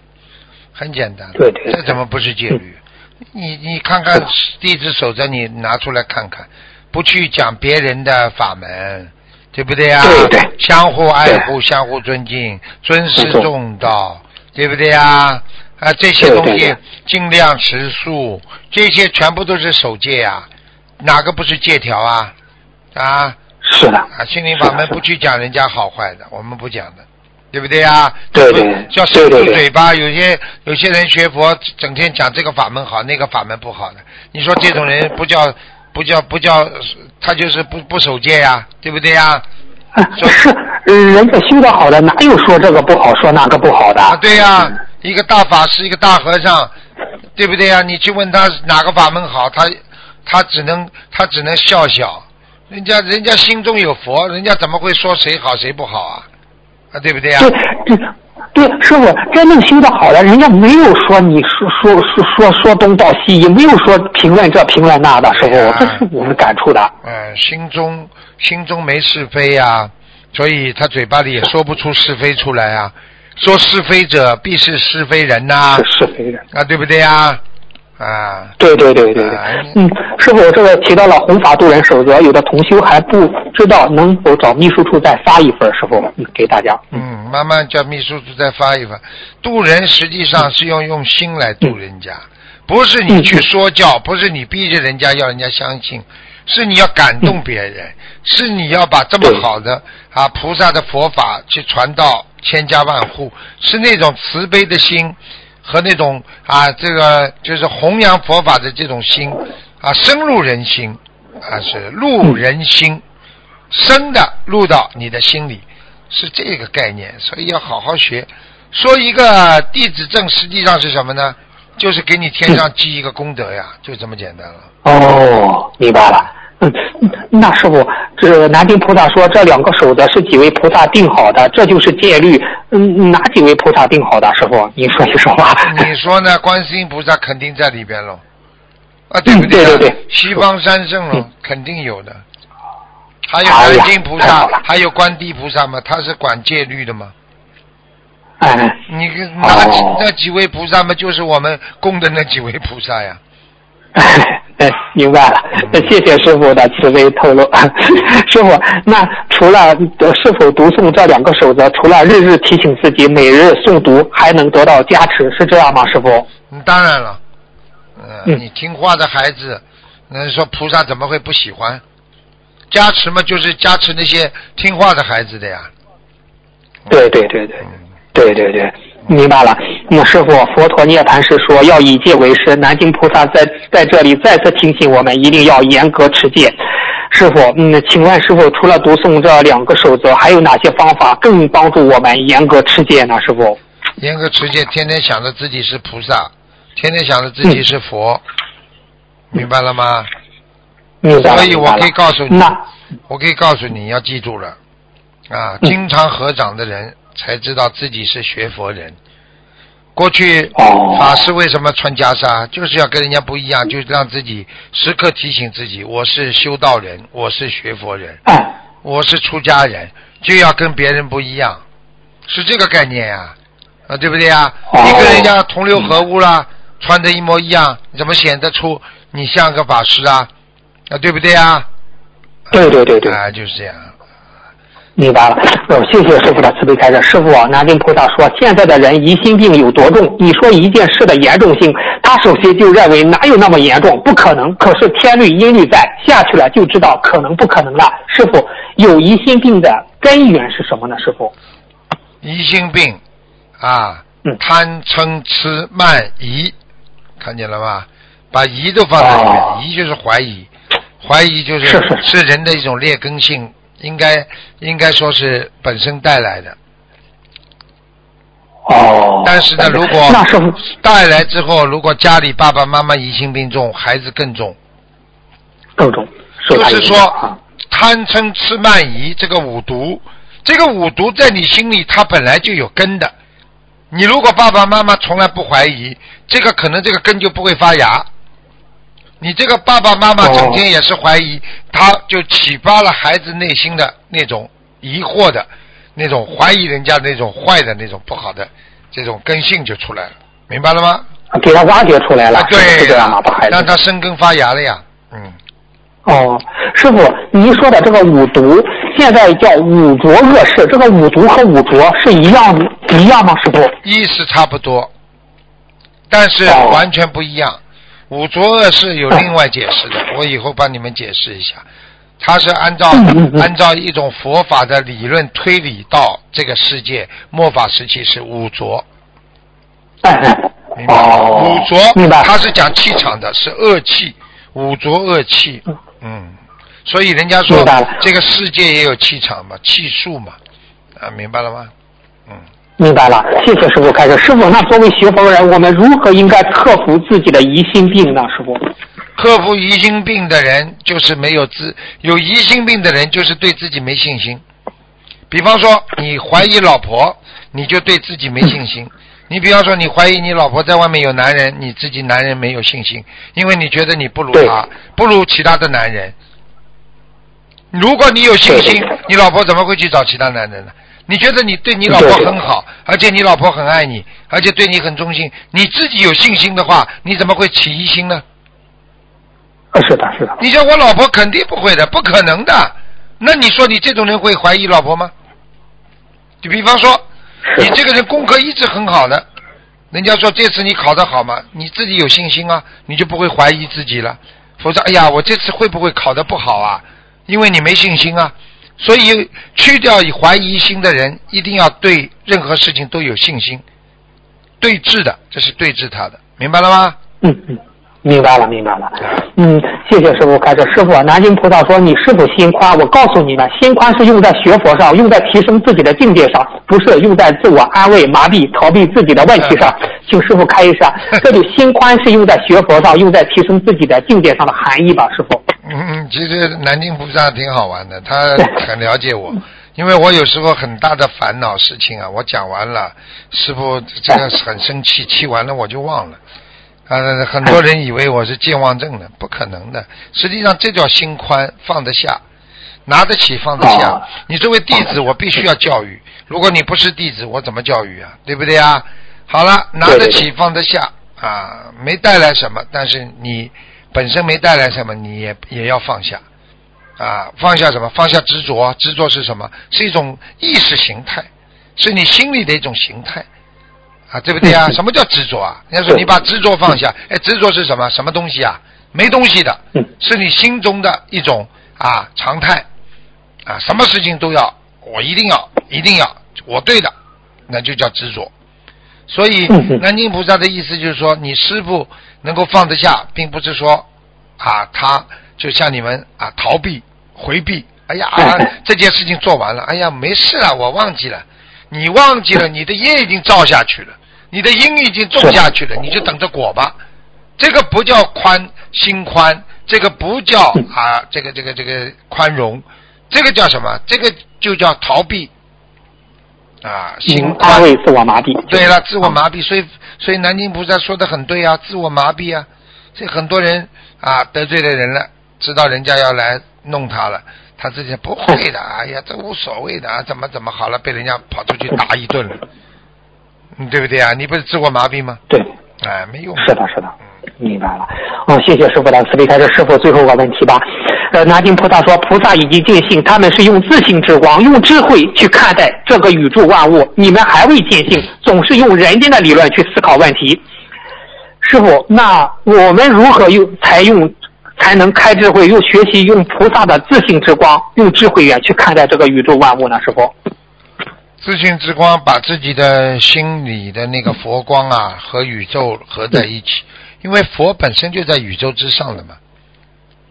Speaker 2: 很简单。
Speaker 3: 对对对
Speaker 2: 这怎么不是戒律？你你看看弟子守则，你拿出来看看，不去讲别人的法门，对不对啊？
Speaker 3: 对对
Speaker 2: 相互爱护，相互尊敬，尊师重道，对不对啊？啊，这些东西尽量持素，这些全部都是守戒啊，哪个不是戒条啊？啊？
Speaker 3: 是的，
Speaker 2: 啊，心灵法门不去讲人家好坏的，我们不讲的，对不对呀？
Speaker 3: 对对
Speaker 2: 不叫守
Speaker 3: 对对对
Speaker 2: 住嘴巴。有些有些人学佛，整天讲这个法门好，那个法门不好的，你说这种人不叫不叫不叫，他就是不不守戒呀，对不对呀？
Speaker 3: 啊 是人家修的好的，哪有说这个不好，说那个不好的？
Speaker 2: 啊，对呀，一个大法师，一个大和尚，对不对呀？你去问他哪个法门好，他他只能他只能笑笑，人家人家心中有佛，人家怎么会说谁好谁不好啊？啊，对不对呀？
Speaker 3: 对对对，师傅，真正修的好的，人家没有说你说说说说说东道西，也没有说评论这评论那的，师傅，这是我们感触的。
Speaker 2: 嗯，心中心中没是非呀、所以他嘴巴里也说不出是非出来啊。说是非者必是是非人呐、
Speaker 3: 是是非人。
Speaker 2: 啊，对不对呀？啊，
Speaker 3: 对对对对嗯，师傅，这个提到了弘法度人守则，有的同修还不知道，能否找秘书处再发一份？师傅，嗯，给大家。
Speaker 2: 嗯，慢慢叫秘书处再发一份。渡人实际上是要用心来渡人家，不是你去说教，不是你逼着人家要人家相信，是你要感动别人，是你要把这么好的啊菩萨的佛法去传到千家万户，是那种慈悲的心和那种啊这个就是弘扬佛法的这种心啊深入人心啊是入人心，深的入到你的心里。是这个概念，所以要好好学。说一个弟子证，实际上是什么呢？就是给你天上积一个功德呀，就这么简单了。
Speaker 3: 哦，明白了。嗯，那师傅，这南京菩萨说这两个守则是几位菩萨定好的，这就是戒律。嗯，哪几位菩萨定好的？师傅，您说一说吧。
Speaker 2: 你 说呢？观世音菩萨肯定在里边喽，啊，对不
Speaker 3: 嗯
Speaker 2: 对啊？
Speaker 3: 对对对
Speaker 2: 西方三圣喽
Speaker 3: 嗯，
Speaker 2: 肯定有的。还有
Speaker 3: 哎呀
Speaker 2: 南京菩萨还有观地菩萨嘛，他是管戒律的嘛。
Speaker 3: 哎，
Speaker 2: 你跟那那几位菩萨嘛，就是我们供的那几位菩萨呀。
Speaker 3: 哎，明白了，谢谢师傅的慈悲透露。师傅，那除了呃是否读诵这两个守则，除了日日提醒自己，每日诵读，还能得到加持，是这样吗？师傅？
Speaker 2: 嗯，当然了，你听话的孩子，那说菩萨怎么会不喜欢？加持嘛，就是加持那些听话的孩子的呀。
Speaker 3: 对对对对
Speaker 2: 嗯，
Speaker 3: 对对对，明白了。那师傅，佛陀涅槃时说要以戒为师，南京菩萨在在这里再次提醒我们，一定要严格持戒。师傅，嗯，请问师傅，除了读诵这两个守则，还有哪些方法更帮助我们严格持戒呢？师傅？
Speaker 2: 严格持戒，天天想着自己是菩萨，天天想着自己是佛，明白了吗？
Speaker 3: 明白了。
Speaker 2: 所以我可以告诉你我可以告诉你要记住了，啊，
Speaker 3: 嗯
Speaker 2: 经常合掌的人才知道自己是学佛人。过去
Speaker 3: 哦。
Speaker 2: 法师为什么穿袈裟，就是要跟人家不一样，就是让自己时刻提醒自己，我是修道人，我是学佛人，我是出家人，就要跟别人不一样，是这个概念呀、啊，对不对呀、
Speaker 3: 哦。
Speaker 2: 你跟人家同流合污啦，穿的一模一样，你怎么显得出你像个法师啊？啊，对不对呀、
Speaker 3: 对对对对。
Speaker 2: 啊，就是这样。
Speaker 3: 明白了，呃，谢谢师傅的慈悲开示。师傅啊，南京菩萨说，现在的人疑心病有多重？你说一件事的严重性，他首先就认为哪有那么严重？不可能。可是天律阴律在，下去了就知道可能不可能了。师傅，有疑心病的根源是什么呢？师傅？
Speaker 2: 疑心病啊，
Speaker 3: 嗯
Speaker 2: 贪嗔痴慢疑，看见了吧？把疑都放在里面，
Speaker 3: 哦
Speaker 2: 疑就是怀疑，怀疑就是
Speaker 3: 是是
Speaker 2: 人的一种劣根性，应该应该说是本身带来的。
Speaker 3: 哦
Speaker 2: 但是呢，如果带来之后，如果家里爸爸妈妈疑心病重，孩子更重。
Speaker 3: 更重，
Speaker 2: 就是说贪嗔痴慢疑这个五毒，这个五毒在你心里它本来就有根的。你如果爸爸妈妈从来不怀疑，这个可能这个根就不会发芽。你这个爸爸妈妈
Speaker 3: 哦
Speaker 2: 整天也是怀疑，他就启发了孩子内心的那种疑惑的、那种怀疑人家那种坏的那种不好的这种根性就出来了，明白了吗？
Speaker 3: 给他挖掘出来了，
Speaker 2: 啊，对
Speaker 3: 是这样吗？把孩子
Speaker 2: 让他生根发芽了呀，嗯。
Speaker 3: 哦，师傅，您说的这个五毒，现在叫五浊恶世，这个五毒和五浊是一样一样吗？师傅？
Speaker 2: 意思差不多，但是
Speaker 3: 哦
Speaker 2: 完全不一样。五浊恶世有另外解释的，我以后帮你们解释一下。它是按照按照一种佛法的理论推理到这个世界末法时期是五浊，明白五浊
Speaker 3: 明白。
Speaker 2: 它是讲气场的，是恶气，五浊恶气
Speaker 3: 嗯，
Speaker 2: 嗯，所以人家说这个世界也有气场嘛，气数嘛，啊，明白了吗？嗯。
Speaker 3: 明白了，谢谢师傅开始。师傅，那作为学佛人，我们如何应该克服自己的疑心病呢？师傅？
Speaker 2: 克服疑心病的人就是没有自有疑心病的人就是对自己没信心，比方说，你怀疑老婆，你就对自己没信心。你比方说，你怀疑你老婆在外面有男人，你自己男人没有信心，因为你觉得你不如他，不如其他的男人。如果你有信心，你老婆怎么会去找其他男人呢？你觉得你对你老婆很好，而且你老婆很爱你，而且对你很忠心，你自己有信心的话，你怎么会起疑心呢？
Speaker 3: 啊是的，是的。
Speaker 2: 你说我老婆肯定不会的，不可能的。那你说你这种人会怀疑老婆吗？就比方说。你这个人功课一直很好的，人家说这次你考得好吗？你自己有信心啊，你就不会怀疑自己了。否则，哎呀，我这次会不会考得不好啊？因为你没信心啊。所以，去掉怀疑心的人，一定要对任何事情都有信心。对峙的，这是对峙他的，明白了吗？
Speaker 3: 嗯嗯。明白了，明白了。嗯，谢谢师傅开始。师傅，南京菩萨说你师傅心宽？我告诉你们，心宽是用在学佛上，用在提升自己的境界上，不是用在自我安慰、麻痹、逃避自己的问题上。请师傅开一下，这里心宽是用在学佛上，用在提升自己的境界上的含义吧，师傅。
Speaker 2: 嗯嗯，其实南京菩萨挺好玩的，他很了解我，因为我有时候很大的烦恼事情啊，我讲完了，师傅这个很生气，气完了我就忘了。啊，很多人以为我是健忘症的，不可能的。实际上，这叫心宽，放得下，拿得起，放得下。你作为弟子，我必须要教育。如果你不是弟子，我怎么教育啊？对不对啊？好了，拿得起，放得下啊，没带来什么，但是你本身没带来什么，你也也要放下啊。放下什么？放下执着。执着是什么？是一种意识形态，是你心里的一种形态。啊，对不对啊？什么叫执着啊？人家说你把执着放下，哎，执着是什么？什么东西啊？没东西的，是你心中的一种啊常态啊。什么事情都要，我一定要，一定要，我对的，那就叫执着。所以南京菩萨的意思就是说，你师傅能够放得下，并不是说啊，他就像你们啊逃避、回避。哎呀，这件事情做完了，哎呀，没事了，我忘记了。你忘记了，你的业已经造下去了。你的因已经种下去了，你就等着果吧。这个不叫宽心宽，这个不叫啊，这个这个这个宽容，这个叫什么？这个就叫逃避啊，心宽。
Speaker 3: 自我麻痹。
Speaker 2: 对了，自我麻痹。所以，所以南京菩萨说的很对啊，自我麻痹啊。这很多人啊得罪了人了，知道人家要来弄他了，他自己不会的。哎呀，这无所谓的啊，怎么怎么好了，被人家跑出去打一顿了。嗯，对不对啊？你不是自我麻痹吗？
Speaker 3: 对，
Speaker 2: 哎，没用。
Speaker 3: 是的，是的，明白了。哦，谢谢师傅的慈悲开示。师傅，最后一个问题吧。呃，南京菩萨说，菩萨已经见性，他们是用自性之光、用智慧去看待这个宇宙万物。你们还未见性，总是用人间的理论去思考问题。师傅，那我们如何用才用才能开智慧，又学习用菩萨的自信之光、用智慧眼去看待这个宇宙万物呢？师傅？
Speaker 2: 自信之光把自己的心里的那个佛光啊和宇宙合在一起，因为佛本身就在宇宙之上的嘛。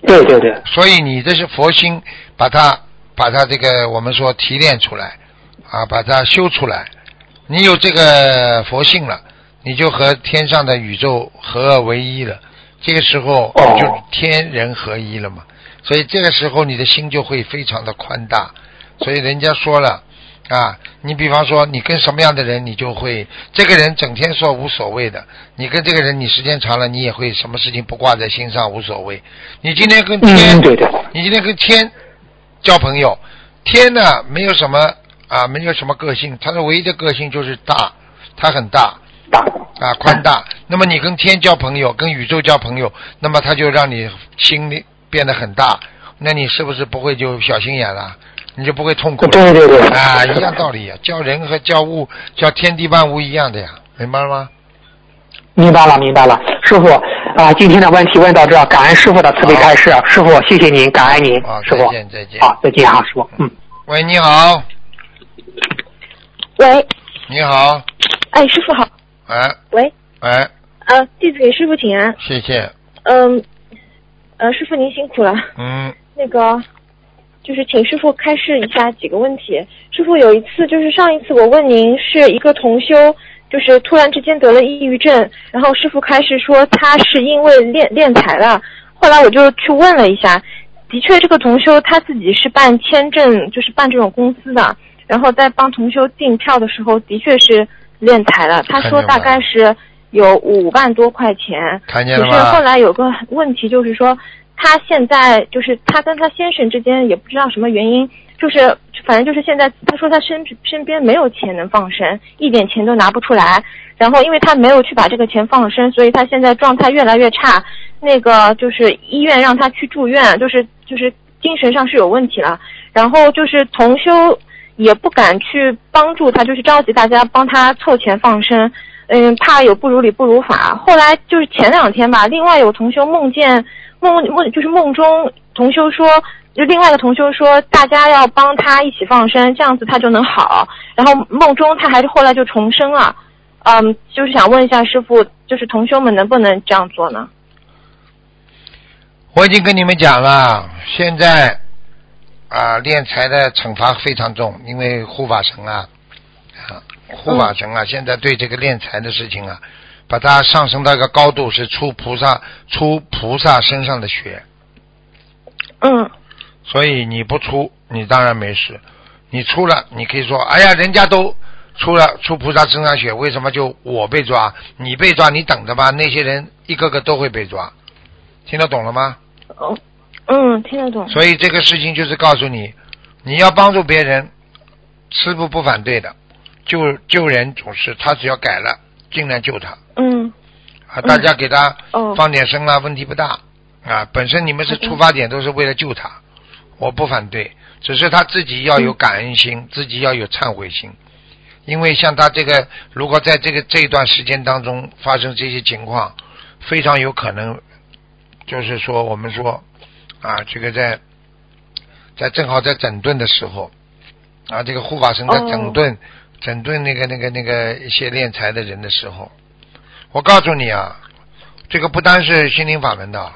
Speaker 3: 对对对。
Speaker 2: 所以你这是佛心，把它把它这个我们说提炼出来啊，把它修出来。你有这个佛性了，你就和天上的宇宙合二为一了。这个时候就天人合一了嘛。所以这个时候你的心就会非常的宽大。所以人家说了。啊，你比方说，你跟什么样的人，你就会这个人整天说无所谓的。你跟这个人，你时间长了，你也会什么事情不挂在心上，无所谓。你今天跟天，你今天跟天交朋友，天呢没有什么啊，没有什么个性，他的唯一的个性就是大，他很大，
Speaker 3: 大
Speaker 2: 啊宽大。那么你跟天交朋友，跟宇宙交朋友，那么他就让你心里变得很大，那你是不是不会就小心眼了？你就不会痛苦了。
Speaker 3: 对对对，
Speaker 2: 啊，一样道理呀，教人和教物、教天地万物一样的呀，明白了吗？
Speaker 3: 明白了，明白了，师傅啊，今天的问题问到这，感恩师傅的慈悲开示，师傅谢谢您，感恩您，师傅。
Speaker 2: 再见再见。
Speaker 3: 好，再见啊，师傅。嗯。
Speaker 2: 喂，你好。
Speaker 4: 喂。
Speaker 2: 你好。
Speaker 4: 哎，师傅好。
Speaker 2: 哎。
Speaker 4: 喂。
Speaker 2: 喂。
Speaker 4: 呃，弟子给师傅请安。
Speaker 2: 谢谢。
Speaker 4: 嗯，呃，师傅您辛苦了。
Speaker 2: 嗯。
Speaker 4: 那个。就是请师傅开示一下几个问题。师傅有一次，就是上一次我问您是一个同修，就是突然之间得了抑郁症，然后师傅开示说他是因为练练财了。后来我就去问了一下，的确这个同修他自己是办签证，就是办这种公司的。然后在帮同修订票的时候，的确是敛财了。他说大概是有五万多块钱。
Speaker 2: 看见了
Speaker 4: 只是后？来有个问题，就是说他现在就是他跟他先生之间也不知道什么原因，就是反正就是现在他说他身身边没有钱能放生，一点钱都拿不出来。然后因为他没有去把这个钱放生，所以他现在状态越来越差。那个就是医院让他去住院，就是就是精神上是有问题了。然后就是同修也不敢去帮助他，就是召集大家帮他凑钱放生。嗯，怕有不如理不如法。后来就是前两天吧，另外有同修梦见梦梦就是梦中同修说，就另外一个同修说，大家要帮他一起放生，这样子他就能好。然后梦中他还是后来就重生了。嗯，就是想问一下师傅，就是同修们能不能这样做呢？
Speaker 2: 我已经跟你们讲了，现在啊，敛财的惩罚非常重，因为护法神啊，啊，护法神啊，现在对这个敛财的事情啊，把它上升到一个高度，是出菩萨出菩萨身上的血，
Speaker 4: 嗯。
Speaker 2: 所以你不出，你当然没事；你出了，你可以说，哎呀，人家都出了出菩萨身上血，为什么就我被抓？你被抓，你等着吧，那些人一个个都会被抓，听得懂了吗？
Speaker 4: 哦嗯，听得懂。
Speaker 2: 所以这个事情就是告诉你，你要帮助别人，师傅不反对的，救救人总是他只要改了，尽量救他。
Speaker 4: 嗯。
Speaker 2: 啊，大家给他
Speaker 4: 哦。
Speaker 2: 放点声啦，问题不大。啊。本身你们是出发点都是为了救他，我不反对，只是他自己要有
Speaker 4: 嗯
Speaker 2: 感恩心，自己要有忏悔心。因为像他这个，如果在这个这一段时间当中发生这些情况，非常有可能，就是说我们说啊，这个在在正好在整顿的时候啊，这个护法神在
Speaker 4: 哦
Speaker 2: 整顿、整顿那个那个那个一些敛财的人的时候，我告诉你啊，这个不单是心灵法门的，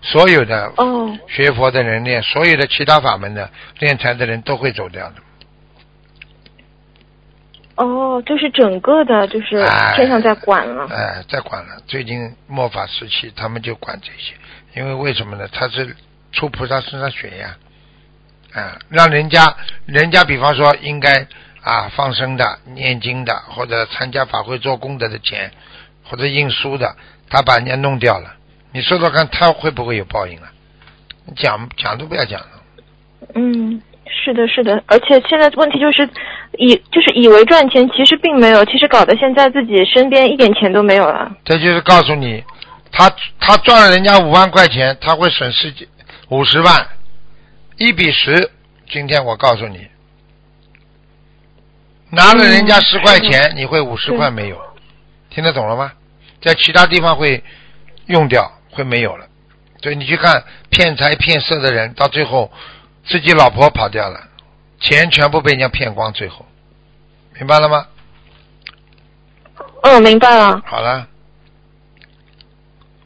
Speaker 2: 所有的
Speaker 4: 哦
Speaker 2: 学佛的人练，所有的其他法门的练财的人都会走掉的。
Speaker 4: 哦，就是整个的，就是
Speaker 2: 哎
Speaker 4: 天上在管了。
Speaker 2: 哎，在管了。最近末法时期，他们就管这些，因为为什么呢？他是出菩萨身上血呀，啊，让人家，人家比方说应该啊放生的、念经的，或者参加法会做功德的钱，或者印书的，他把人家弄掉了，你说说看，他会不会有报应啊？讲讲都不要讲了。
Speaker 4: 嗯，是的，是的，而且现在问题就是以就是以为赚钱，其实并没有，其实搞得现在自己身边一点钱都没有了。
Speaker 2: 这就是告诉你，他他赚了人家五万块钱，他会损失几五十万，一比十。今天我告诉你，拿了人家
Speaker 4: 嗯
Speaker 2: 十块钱，你会五十块没有，听得懂了吗？在其他地方会用掉，会没有了。所以你去看骗财骗色的人，到最后自己老婆跑掉了，钱全部被人家骗光，最后明白了吗？
Speaker 4: 嗯，明白了。
Speaker 2: 好了。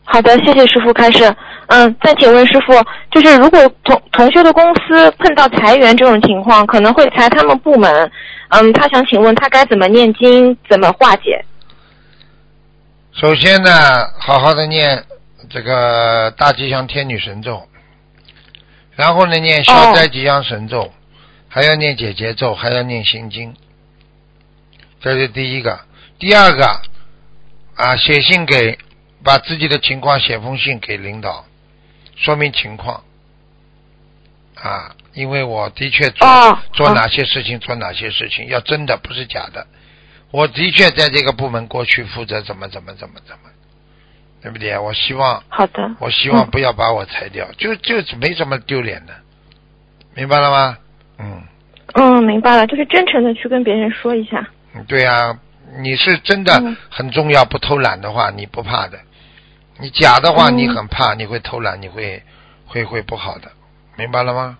Speaker 4: 好的，谢谢师傅开始。嗯，再请问师傅，就是如果同同修的公司碰到裁员这种情况，可能会裁他们部门。嗯，他想请问他该怎么念经，怎么化解？
Speaker 2: 首先呢，好好的念这个大吉祥天女神咒，然后呢念消灾吉祥神咒，还要念解结咒，还要念心经，这是第一个。第二个啊，写信给把自己的情况写封信给领导，说明情况啊，因为我的确做、做哪些事情，做哪些事情，要真的不是假的。我的确在这个部门过去负责怎么怎么怎么怎么，对不对？我希望
Speaker 4: 好的。
Speaker 2: 我希望
Speaker 4: 嗯
Speaker 2: 不要把我裁掉，就就没什么丢脸的，明白了吗？嗯，
Speaker 4: 嗯，明白了，就是真诚的去跟别人说一下。
Speaker 2: 嗯对呀、你是真的
Speaker 4: 嗯
Speaker 2: 很重要，不偷懒的话，你不怕的；你假的话，
Speaker 4: 嗯
Speaker 2: 你很怕，你会偷懒，你会会会不好的，明白了吗？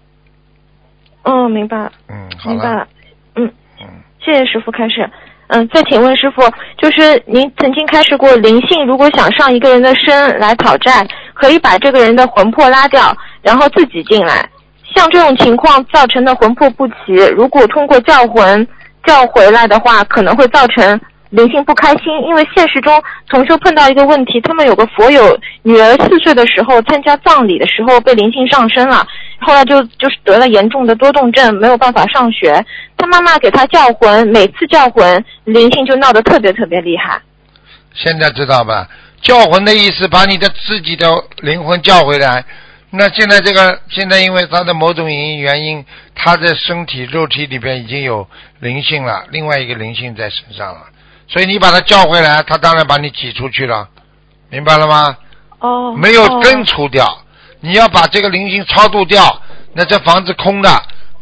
Speaker 4: 嗯，明白了，
Speaker 2: 嗯，好了，
Speaker 4: 明白了。嗯，
Speaker 2: 嗯，
Speaker 4: 谢谢师傅开始。嗯，再请问师傅，就是您曾经开示过，灵性如果想上一个人的身来讨债，可以把这个人的魂魄拉掉，然后自己进来。像这种情况造成的魂魄不齐，如果通过叫魂叫回来的话，可能会造成灵性不开心。因为现实中同修碰到一个问题，他们有个佛友女儿四岁的时候参加葬礼的时候被灵性上身了，后来就就是得了严重的多动症，没有办法上学。他妈妈给他叫魂，每次叫魂灵性就闹得特别特别厉害。
Speaker 2: 现在知道吧？叫魂的意思，把你的自己的灵魂叫回来。那现在这个现在因为他的某种原因原因，他的身体肉体里边已经有灵性了，另外一个灵性在身上了，所以你把他叫回来，他当然把你挤出去了，明白了吗？
Speaker 4: 哦，
Speaker 2: 没有
Speaker 4: 哦
Speaker 2: 根除掉，你要把这个灵性超度掉，那这房子空的，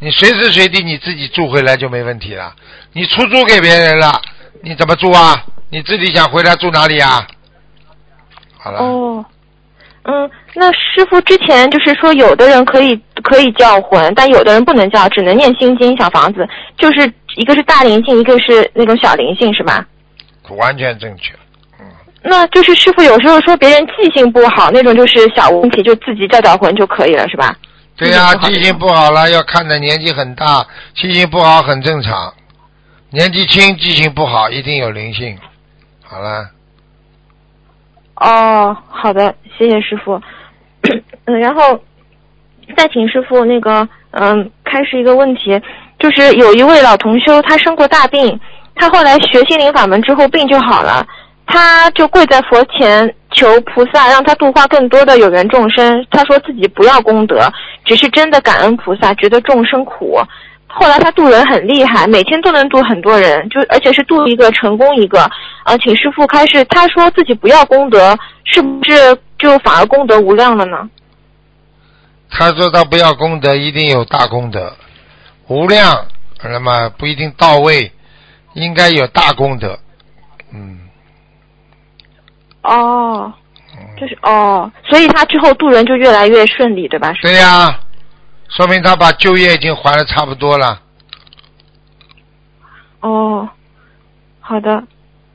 Speaker 2: 你随时随地你自己住回来就没问题了。你出租给别人了，你怎么住啊？你自己想回来住哪里啊？好了，
Speaker 4: 哦，嗯，那师傅之前就是说，有的人可以可以叫魂，但有的人不能叫，只能念心经小房子，就是一个是大灵性，一个是那种小灵性，是吧？
Speaker 2: 完全正确。
Speaker 4: 嗯那就是师傅有时候说别人记性不好，那种就是小问题，就自己叫叫魂就可以了，是吧？
Speaker 2: 对呀、
Speaker 4: 记性不好
Speaker 2: 记性不好了，要看的年纪很大，记性不好很正常。年纪轻记性不好，一定有灵性。好了，
Speaker 4: 哦，好的，谢谢师傅。嗯，然后再请师傅那个，嗯，开始一个问题，就是有一位老同修，他生过大病，他后来学心灵法门之后病就好了，他就跪在佛前求菩萨让他度化更多的有缘众生。他说自己不要功德，只是真的感恩菩萨，觉得众生苦。后来他渡人很厉害，每天都能渡很多人，就而且是渡一个成功一个。啊，请师傅开示，他说自己不要功德，是不是就反而功德无量了呢？
Speaker 2: 他说他不要功德，一定有大功德，无量，那么不一定到位，应该有大功德。嗯，
Speaker 4: 哦，就是哦，所以他之后渡人就越来越顺利，对吧？
Speaker 2: 对呀、说明他把就业已经还的差不多了。
Speaker 4: 哦，好的，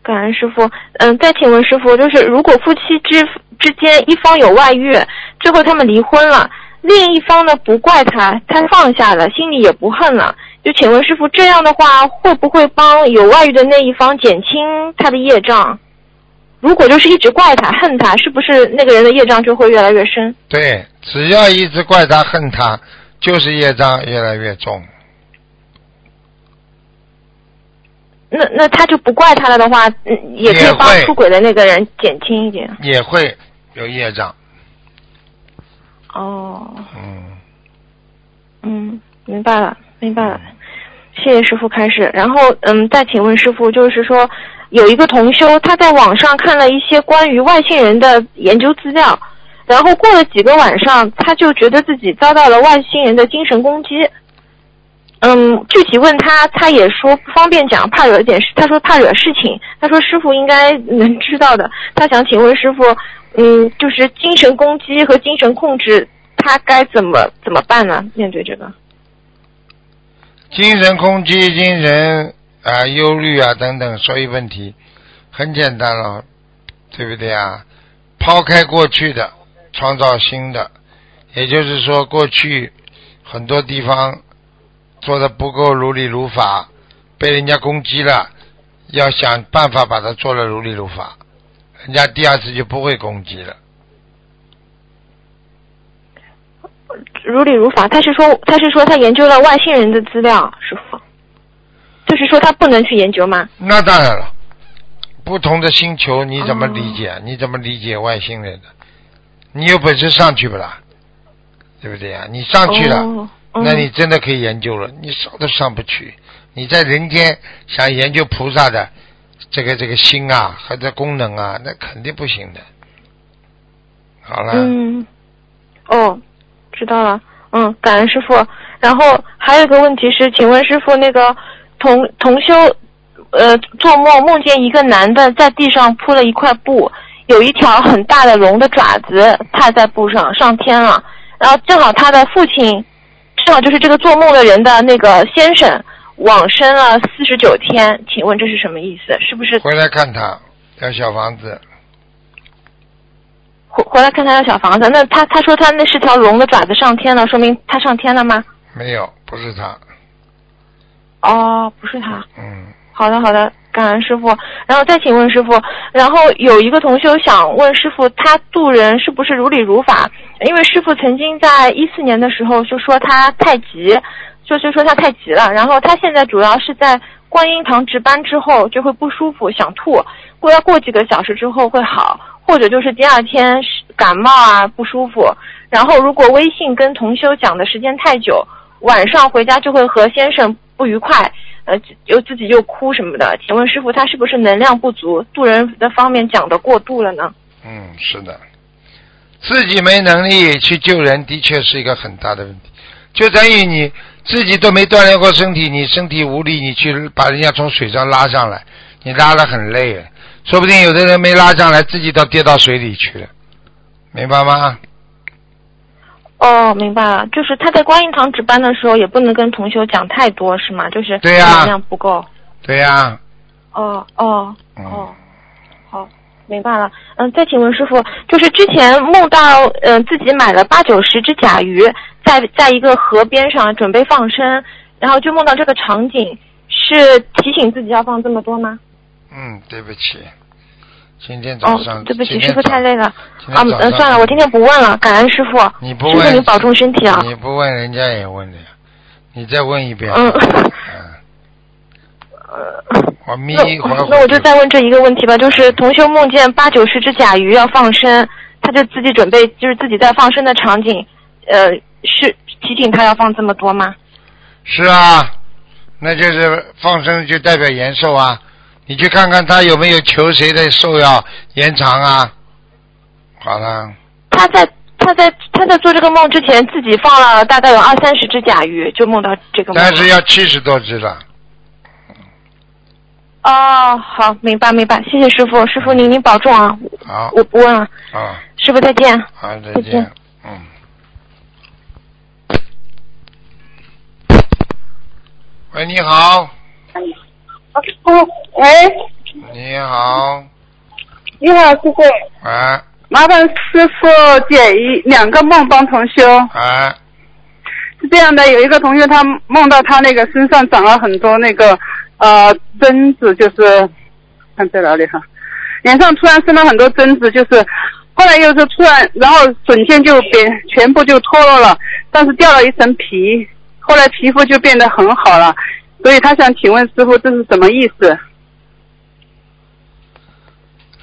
Speaker 4: 感恩师傅。嗯，再请问师傅，就是如果夫妻之之间一方有外遇，最后他们离婚了，另一方呢不怪他，他放下了，心里也不恨了，就请问师傅，这样的话会不会帮有外遇的那一方减轻他的业障？如果就是一直怪他、恨他，是不是那个人的业障就会越来越深？
Speaker 2: 对，只要一直怪他恨他，就是业障越来越重。
Speaker 4: 那那他就不怪他了的话，嗯，也可以帮出轨的那个人减轻一点。
Speaker 2: 也会有业障。
Speaker 4: 哦，
Speaker 2: 嗯，
Speaker 4: 嗯，明白了，明白了，谢谢师傅开始。然后，嗯，再请问师傅，就是说，有一个同修他在网上看了一些关于外星人的研究资料，然后过了几个晚上，他就觉得自己遭到了外星人的精神攻击。嗯，具体问他，他也说不方便讲，怕惹点事。他说怕惹事情。他说师傅应该能知道的。他想请问师傅，嗯，就是精神攻击和精神控制，他该怎么怎么办呢？面对这个，
Speaker 2: 精神攻击、精神啊、忧虑啊等等，所有问题很简单了，对不对啊？抛开过去的，创造新的，也就是说，过去很多地方做的不够如理如法，被人家攻击了，要想办法把它做了如理如法，人家第二次就不会攻击了。
Speaker 4: 如理如法。他是说，他是说他研究了外星人的资料，师傅，就是说他不能去研究吗？
Speaker 2: 那当然了，不同的星球你怎么理解？你怎么理解外星人的？你有本事上去不啦？对不对呀？你上去了，那你真的可以研究了。你上都上不去，你在人间想研究菩萨的这个这个心啊和这功能啊，那肯定不行的。好了，
Speaker 4: 嗯，哦，知道了。嗯，感恩师傅。然后还有一个问题是，请问师傅，那个同同修，呃，做梦梦见一个男的在地上铺了一块布，有一条很大的龙的爪子踏在布上上天了，然后正好他的父亲，正好就是这个做梦的人的那个先生往生了四十九天，请问这是什么意思？是不是
Speaker 2: 回来看他要小房子，
Speaker 4: 回回来看他的小房子？那他他说他那是条龙的爪子上天了，说明他上天了吗？
Speaker 2: 没有，不是他，
Speaker 4: 哦，不是他。
Speaker 2: 嗯，
Speaker 4: 好的，好的，感恩师傅。然后再请问师傅，然后有一个同修想问师傅，他渡人是不是如理如法？因为师傅曾经在一四年的时候就说他太急，就就说他太急了，然后他现在主要是在观音堂值班之后就会不舒服想吐，过要过几个小时之后会好，或者就是第二天感冒啊不舒服，然后如果微信跟同修讲的时间太久，晚上回家就会和先生不愉快，呃，又自己又哭什么的。请问师傅，他是不是能量不足，渡人的方面讲的过度了呢？
Speaker 2: 嗯，是的，自己没能力去救人，的确是一个很大的问题。就在于你自己都没锻炼过身体，你身体无力，你去把人家从水上拉上来，你拉得很累，说不定有的人没拉上来，自己倒跌到水里去了，明白吗？
Speaker 4: 哦，明白了，就是他在观音堂值班的时候，也不能跟同修讲太多，是吗？就是
Speaker 2: 对呀
Speaker 4: 能量不够。
Speaker 2: 对呀、
Speaker 4: 哦哦
Speaker 2: 嗯
Speaker 4: 哦，好，明白了。嗯，再请问师傅，就是之前梦到嗯、呃自己买了八九十只甲鱼，在在一个河边上准备放生，然后就梦到这个场景，是提醒自己要放这么多吗？
Speaker 2: 嗯，对不起，今天早
Speaker 4: 哦
Speaker 2: 上，，
Speaker 4: 对不起，师傅太累了。啊，嗯，算了，我今天不问了，感恩师傅。
Speaker 2: 你不问，
Speaker 4: 师傅您保重身体啊。
Speaker 2: 你不问人家也问的呀，你再问一遍。
Speaker 4: 嗯
Speaker 2: 嗯，我迷
Speaker 4: 那
Speaker 2: 一会儿。
Speaker 4: 那我就再问这一个问题吧，就是同修梦见八九十只甲鱼要放生，他就自己准备，就是自己在放生的场景，呃，是提醒他要放这么多吗？
Speaker 2: 是啊，那就是放生就代表延寿啊。你去看看他有没有求谁的寿要延长啊？好了，
Speaker 4: 他在他在他在做这个梦之前，自己放了大概有二三十只甲鱼，就梦到这个梦。
Speaker 2: 但是要七十多只了。
Speaker 4: 哦，好，明白明白，谢谢师傅，师傅您您保重啊，
Speaker 2: 好，
Speaker 4: 我不问了，
Speaker 2: 啊，
Speaker 4: 师傅再见。
Speaker 2: 好，再见
Speaker 4: 再见。
Speaker 2: 嗯。喂，你好，
Speaker 5: 哦，喂，
Speaker 2: 你好，
Speaker 5: 你好，师傅，
Speaker 2: 哎
Speaker 5: 麻烦师傅解一两个梦帮同修。
Speaker 2: 哎，
Speaker 5: 是这样的，有一个同学他梦到他那个身上长了很多那个呃针子，就是看在哪里哈，脸上突然生了很多针子，就是后来又是突然，然后瞬间就变全部就脱落了，但是掉了一层皮，后来皮肤就变得很好了，所以他想请问师傅这是什么意思？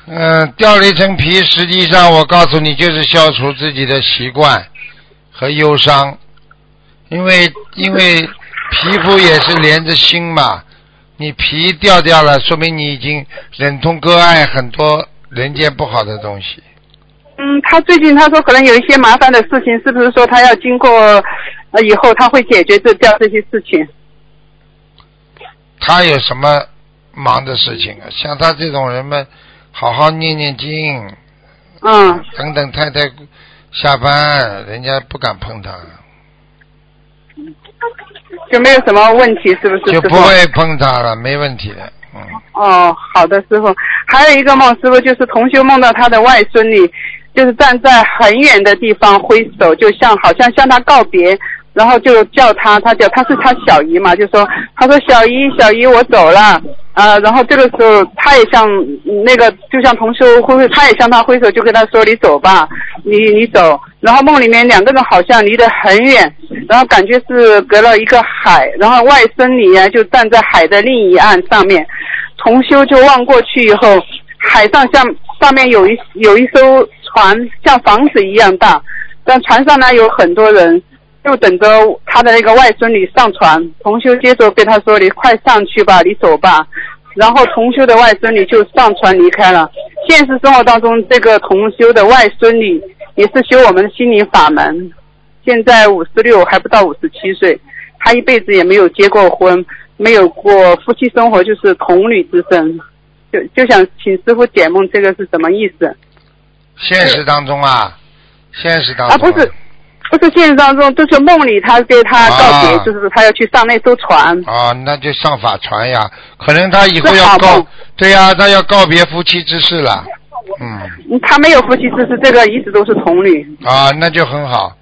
Speaker 2: 嗯，掉了一层皮，实际上我告诉你，就是消除自己的习惯和忧伤，因为因为皮肤也是连着心嘛，你皮掉掉了，说明你已经忍痛割爱很多人间不好的东西。
Speaker 5: 嗯，他最近他说可能有一些麻烦的事情，是不是说他要经过呃以后他会解决这掉这些事情？
Speaker 2: 他有什么忙的事情啊？像他这种人们，好好念念经，
Speaker 5: 嗯，
Speaker 2: 等等太太下班，人家不敢碰他，
Speaker 5: 就没有什么问题，是不是？
Speaker 2: 就不会碰他了，没问题的。嗯，
Speaker 5: 哦，好的，师傅。还有一个梦，师傅就是同修梦到他的外孙女，就是站在很远的地方挥手，就像好像向他告别，然后就叫他，他叫他是他小姨嘛，就说他说小姨小姨我走了，啊，然后这个时候他也向那个就像同修挥挥，他也向他挥手，就跟他说你走吧，你你走。然后梦里面两个人好像离得很远，然后感觉是隔了一个海，然后外孙女呀就站在海的另一岸上面，同修就望过去以后，海上像上面有一有一艘船，像房子一样大，但船上呢有很多人，就等着他的那个外孙女上船。同修接着跟他说：“你快上去吧，你走吧。”然后同修的外孙女就上船离开了。现实生活当中，这个同修的外孙女也是修我们心灵法门，现在五十六还不到五十七岁，她一辈子也没有结过婚，没有过夫妻生活，就是童女之身。就就想请师傅解梦，这个是什么意思？
Speaker 2: 现实当中啊，现实当中
Speaker 5: 啊，
Speaker 2: 中
Speaker 5: 不是，不是现实当中，就是梦里他跟他告别，
Speaker 2: 啊
Speaker 5: 就是他要去上那艘船。
Speaker 2: 啊，那就上法船呀。可能他以后要告对呀、他要告别夫妻之事了。嗯，
Speaker 5: 嗯他没有夫妻之事，这个一直都是童女。
Speaker 2: 啊，那就很好，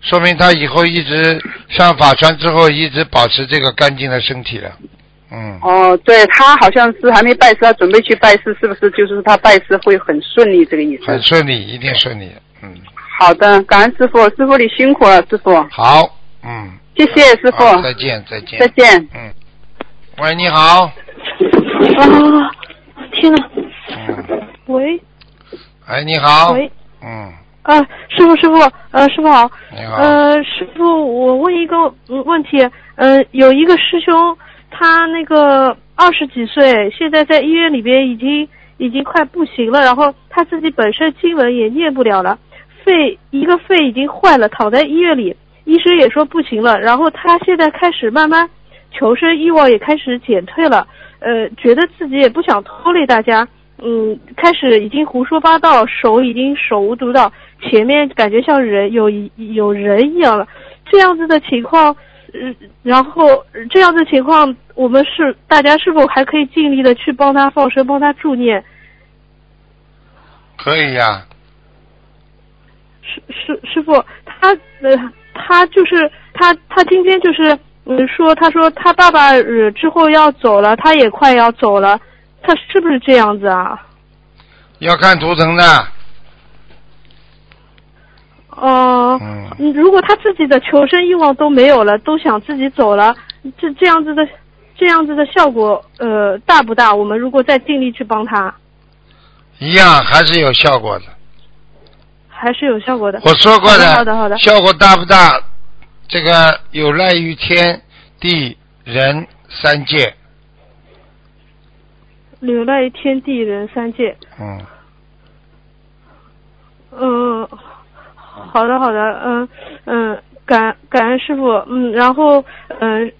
Speaker 2: 说明他以后一直上法船之后，一直保持这个干净的身体了。嗯，
Speaker 5: 哦，对他好像是还没拜师，他准备去拜师，是不是？就是他拜师会很顺利这个意思。
Speaker 2: 很顺利，一定顺利。嗯，
Speaker 5: 好的，感恩师傅，师傅你辛苦了，师傅，
Speaker 2: 好，嗯，
Speaker 5: 谢谢师傅，
Speaker 2: 好再见，再见，
Speaker 5: 再见。
Speaker 2: 嗯，喂，你好，
Speaker 6: 啊！天哪！
Speaker 2: 嗯，
Speaker 6: 喂。
Speaker 2: 哎，你好，
Speaker 6: 喂。
Speaker 2: 嗯，
Speaker 6: 啊，师傅师傅，呃，师傅好。
Speaker 2: 你好，
Speaker 6: 呃，师傅，我问一个嗯问题，呃，有一个师兄，他那个二十几岁，现在在医院里边已经已经快不行了，然后他自己本身经文也念不了了，肺一个肺已经坏了，躺在医院里，医生也说不行了，然后他现在开始慢慢求生欲望也开始减退了，呃，觉得自己也不想拖累大家。嗯，开始已经胡说八道，手已经手舞足蹈，前面感觉像人有有人一样了，这样子的情况，呃，然后这样子情况，我们是大家是否还可以尽力的去帮他放生，帮他助念？
Speaker 2: 可以呀、
Speaker 6: 师师师傅，他呃，他就是他他今天就是嗯说，他说他爸爸呃之后要走了，他也快要走了，他是不是这样子啊？
Speaker 2: 要看图腾的，嗯，
Speaker 6: 如果他自己的求生欲望都没有了，都想自己走了，这这样子的这样子的效果，呃，大不大？我们如果再尽力去帮他，
Speaker 2: 一样还是有效果的。
Speaker 6: 还是有效果的。
Speaker 2: 我说过
Speaker 6: 好的好的
Speaker 2: 效果大不大？这个有赖于天地人三界，
Speaker 6: 有赖于天地人三界。
Speaker 2: 嗯，
Speaker 6: 嗯，好的好的，嗯嗯，感感恩师傅，嗯，然后嗯。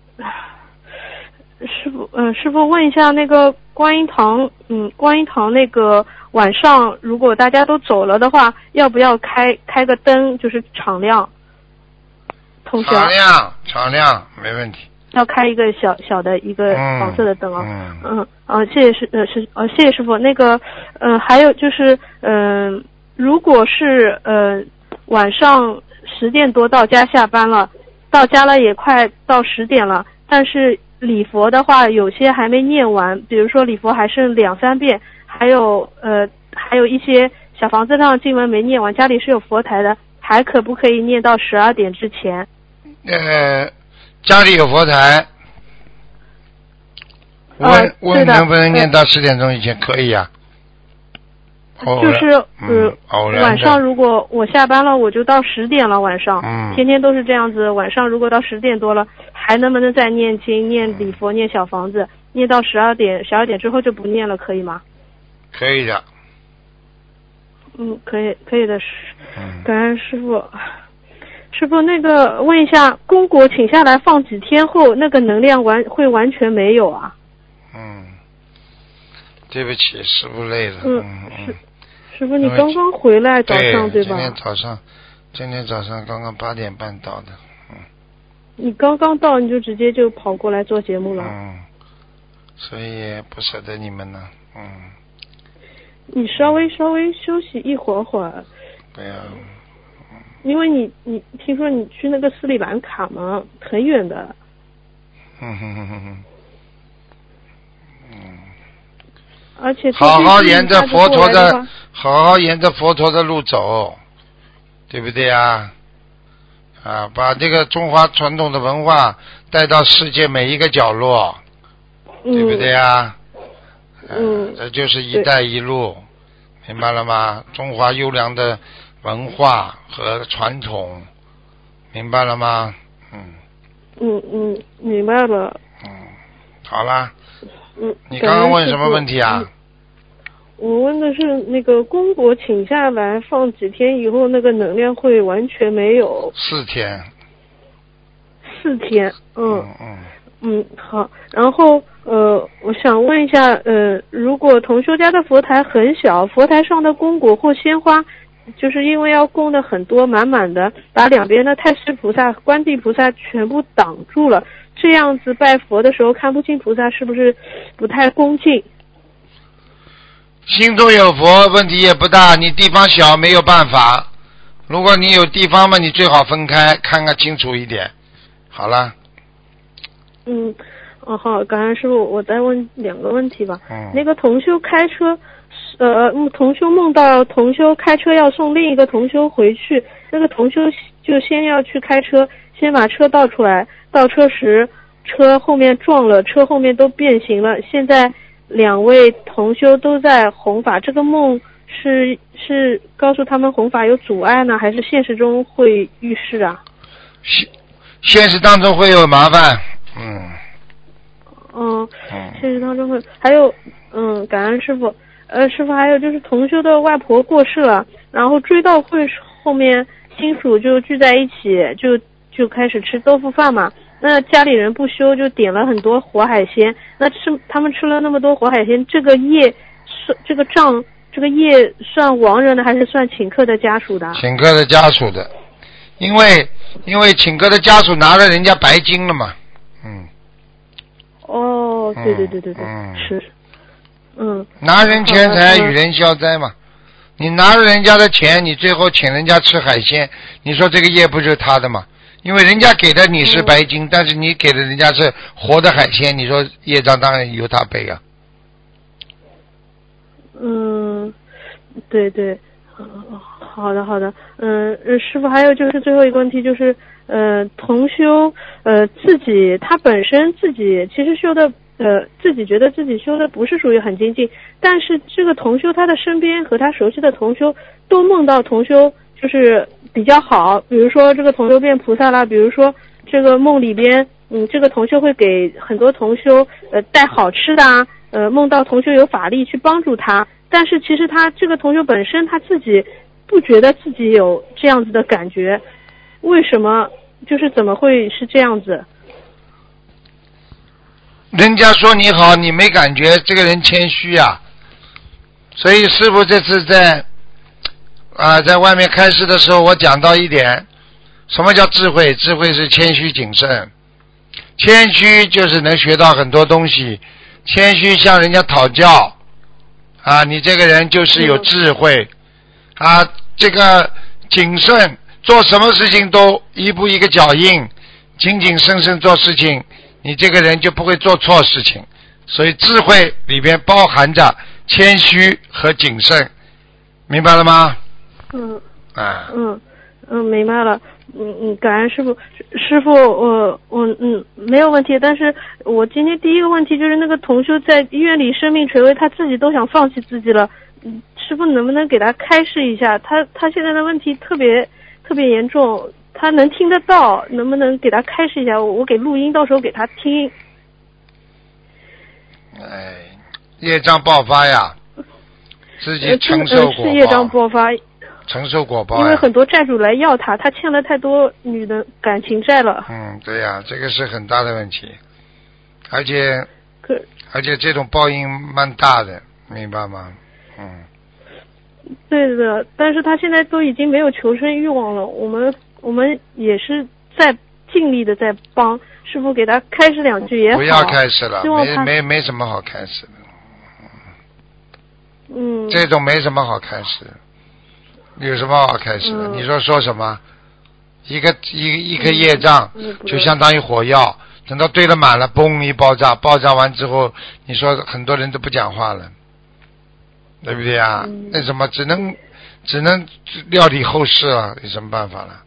Speaker 6: 师傅，嗯，师傅问一下那个观音堂，嗯，观音堂那个晚上如果大家都走了的话，要不要开开个灯，就是敞亮？通宵
Speaker 2: 敞亮敞亮没问题。
Speaker 6: 要开一个小小的一个
Speaker 2: 嗯
Speaker 6: 黄色的灯啊。
Speaker 2: 嗯
Speaker 6: 嗯，啊，谢谢师呃师呃谢谢师傅。那个呃还有就是嗯、如果是呃晚上十点多到家下班了，到家了也快到十点了，但是礼佛的话有些还没念完，比如说礼佛还剩两三遍，还有呃还有一些小房子上的经文没念完，家里是有佛台的，还可不可以念到十二点之前？
Speaker 2: 呃，家里有佛台，问、
Speaker 6: 呃
Speaker 2: 问能不能念到十点钟以前？可以呀、
Speaker 6: 就是
Speaker 2: 嗯
Speaker 6: 晚上如果我下班了，我就到十点了。晚上，
Speaker 2: 嗯
Speaker 6: 天天都是这样子。晚上如果到十点多了，还能不能再念经、念礼佛、念小房子，念到十二点？十二点之后就不念了，可以吗？
Speaker 2: 可以的，
Speaker 6: 嗯，可以，可以的。师
Speaker 2: 嗯，
Speaker 6: 感恩师傅。师傅，那个问一下，公果请下来放几天后，那个能量完会完全没有啊？
Speaker 2: 嗯，对不起，师傅累了，
Speaker 6: 嗯
Speaker 2: 嗯
Speaker 6: 是
Speaker 2: 嗯，
Speaker 6: 师傅，你刚刚回来早上
Speaker 2: 对，
Speaker 6: 吧
Speaker 2: 今？天早上，今天早上刚刚八点半到的，嗯
Speaker 6: 你刚刚到你就直接就跑过来做节目了。
Speaker 2: 嗯，所以也不舍得你们呢，嗯，
Speaker 6: 你稍微稍微休息一会儿会儿，
Speaker 2: 不要，
Speaker 6: 因为你你听说你去那个斯里兰卡嘛，很远的。
Speaker 2: 嗯哼哼哼哼，嗯。
Speaker 6: 而且
Speaker 2: 好好沿着佛陀
Speaker 6: 的
Speaker 2: 的，好好沿着佛陀的路走，对不对啊？啊，把这个中华传统的文化带到世界每一个角落，对不对啊？
Speaker 6: 嗯
Speaker 2: 啊这就是“一带一路”，明白了吗？中华优良的文化和传统，明白了吗？嗯
Speaker 6: 嗯嗯，明白了。
Speaker 2: 嗯，好啦，
Speaker 6: 嗯。
Speaker 2: 你刚刚问什么问题啊？
Speaker 6: 我问的是那个公国请下来放几天以后，那个能量会完全没有
Speaker 2: 四天，
Speaker 6: 四天。嗯
Speaker 2: 嗯嗯。
Speaker 6: 嗯，好。然后呃，我想问一下，呃，如果同修家的佛台很小，佛台上的供果或鲜花，就是因为要供的很多，满满的，把两边的太师菩萨、观地菩萨全部挡住了，这样子拜佛的时候看不清菩萨，是不是不太恭敬？
Speaker 2: 心中有佛，问题也不大。你地方小没有办法。如果你有地方嘛，你最好分开，看看清楚一点。好了，
Speaker 6: 嗯，哦好，感恩师傅，我再问两个问题吧。
Speaker 2: 嗯，
Speaker 6: 那个同修开车，呃嗯同修梦到同修开车要送另一个同修回去，那个同修就先要去开车，先把车倒出来，倒车时车后面撞了，车后面都变形了。现在两位同修都在弘法，这个梦是是告诉他们弘法有阻碍呢，还是现实中会遇事啊？
Speaker 2: 现现实当中会有麻烦，嗯
Speaker 6: 嗯，
Speaker 2: 嗯，
Speaker 6: 现实当中会还有，嗯，感恩师傅。呃，师傅还有就是同修的外婆过世了，然后追悼会后面亲属就聚在一起，就就开始吃豆腐饭嘛。那家里人不修，就点了很多活海鲜。那吃他们吃了那么多活海鲜，这个业算这个账，这个业算亡人的还是算请客的家属的？
Speaker 2: 请客的家属的，因为因为请客的家属拿了人家白金了嘛，嗯，
Speaker 6: 哦，对对对对对，是，嗯，
Speaker 2: 拿人钱财与人消灾嘛。你拿了人家的钱，你最后请人家吃海鲜，你说这个业不就是他的吗？因为人家给的你是白金，但是你给的人家是活的海鲜，你说业障当然由他背啊。
Speaker 6: 嗯，对对，呃好的好的，嗯，呃师傅，还有就是最后一个问题就是，呃，同修呃自己他本身自己其实修的呃自己觉得自己修的不是属于很精进，但是这个同修他的身边和他熟悉的同修都梦到同修就是比较好，比如说这个同修变菩萨啦，比如说这个梦里边，嗯，这个同修会给很多同修呃带好吃的啊，呃，梦到同修有法力去帮助他，但是其实他这个同修本身他自己不觉得自己有这样子的感觉，为什么？就是怎么会是这样子？
Speaker 2: 人家说你好，你没感觉，这个人谦虚啊。所以师傅这次在啊、在外面开示的时候，我讲到一点，什么叫智慧？智慧是谦虚谨慎，谦虚就是能学到很多东西，谦虚向人家讨教。啊，你这个人就是有智慧。啊，这个谨慎，做什么事情都一步一个脚印，谨谨慎慎做事情，你这个人就不会做错事情。所以智慧里边包含着谦虚和谨慎，明白了吗？
Speaker 6: 嗯
Speaker 2: 啊，
Speaker 6: 嗯嗯，明白了。嗯嗯，感恩师傅，师傅，我我嗯没有问题。但是我今天第一个问题就是那个同修在医院里生命垂危，他自己都想放弃自己了。嗯，师傅能不能给他开示一下？他他现在的问题特别特别严重，他能听得到，能不能给他开示一下？我我给录音，到时候给他听。
Speaker 2: 哎，业障爆发呀，自己
Speaker 6: 呃，
Speaker 2: 承受
Speaker 6: 是业障，爆发，
Speaker 2: 承受果报
Speaker 6: 因为。很多债主来要他，他欠了太多女的感情债了。
Speaker 2: 嗯，对呀，这个是很大的问题，而且
Speaker 6: 可
Speaker 2: 而且这种报应蛮大的，明白吗？嗯，
Speaker 6: 对的，但是他现在都已经没有求生欲望了，我们我们也是在尽力的在帮师傅给他开始两句也好。
Speaker 2: 不要开始了，没没没什么好开始的，
Speaker 6: 嗯，
Speaker 2: 这种没什么好开始的，有什么好开始的？
Speaker 6: 嗯
Speaker 2: 你说说什么？一个一个一颗业障就相当于火药，等到堆了满了，嘣一爆炸，爆炸完之后，你说很多人都不讲话了，对不对啊？
Speaker 6: 嗯
Speaker 2: 那什么，只能只能料理后事了，有什么办法了？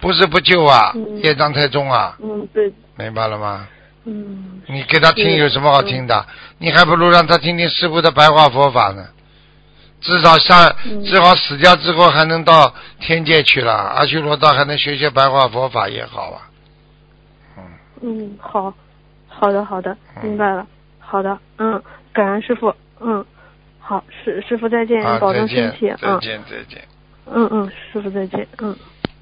Speaker 2: 不是不救啊，
Speaker 6: 嗯
Speaker 2: 业障太重啊，
Speaker 6: 嗯对
Speaker 2: 明白了吗？
Speaker 6: 嗯
Speaker 2: 你给他听有什么好听的？你还不如让他听听师傅的白话佛法呢。至少上，
Speaker 6: 嗯
Speaker 2: 至少死掉之后还能到天界去了，阿修罗道还能学学白话佛法也好啊。
Speaker 6: 嗯好好的好的
Speaker 2: 嗯
Speaker 6: 明白了好的嗯感恩师傅嗯好师师傅再见
Speaker 2: 啊，
Speaker 6: 保重身体，嗯
Speaker 2: 再见，再见。
Speaker 6: 嗯嗯师傅再见嗯。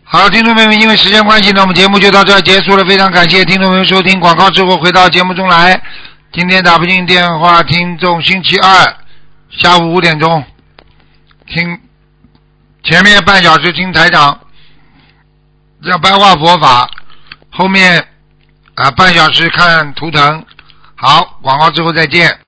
Speaker 2: 好，听众朋友们，因为时间关系呢，我们节目就到这儿结束了。非常感谢听众朋友收听广告之后回到节目中来。今天打不进电话，听众星期二下午五点钟听前面半小时听台长要白话佛法，后面啊半小时看图腾。好，广告之后再见。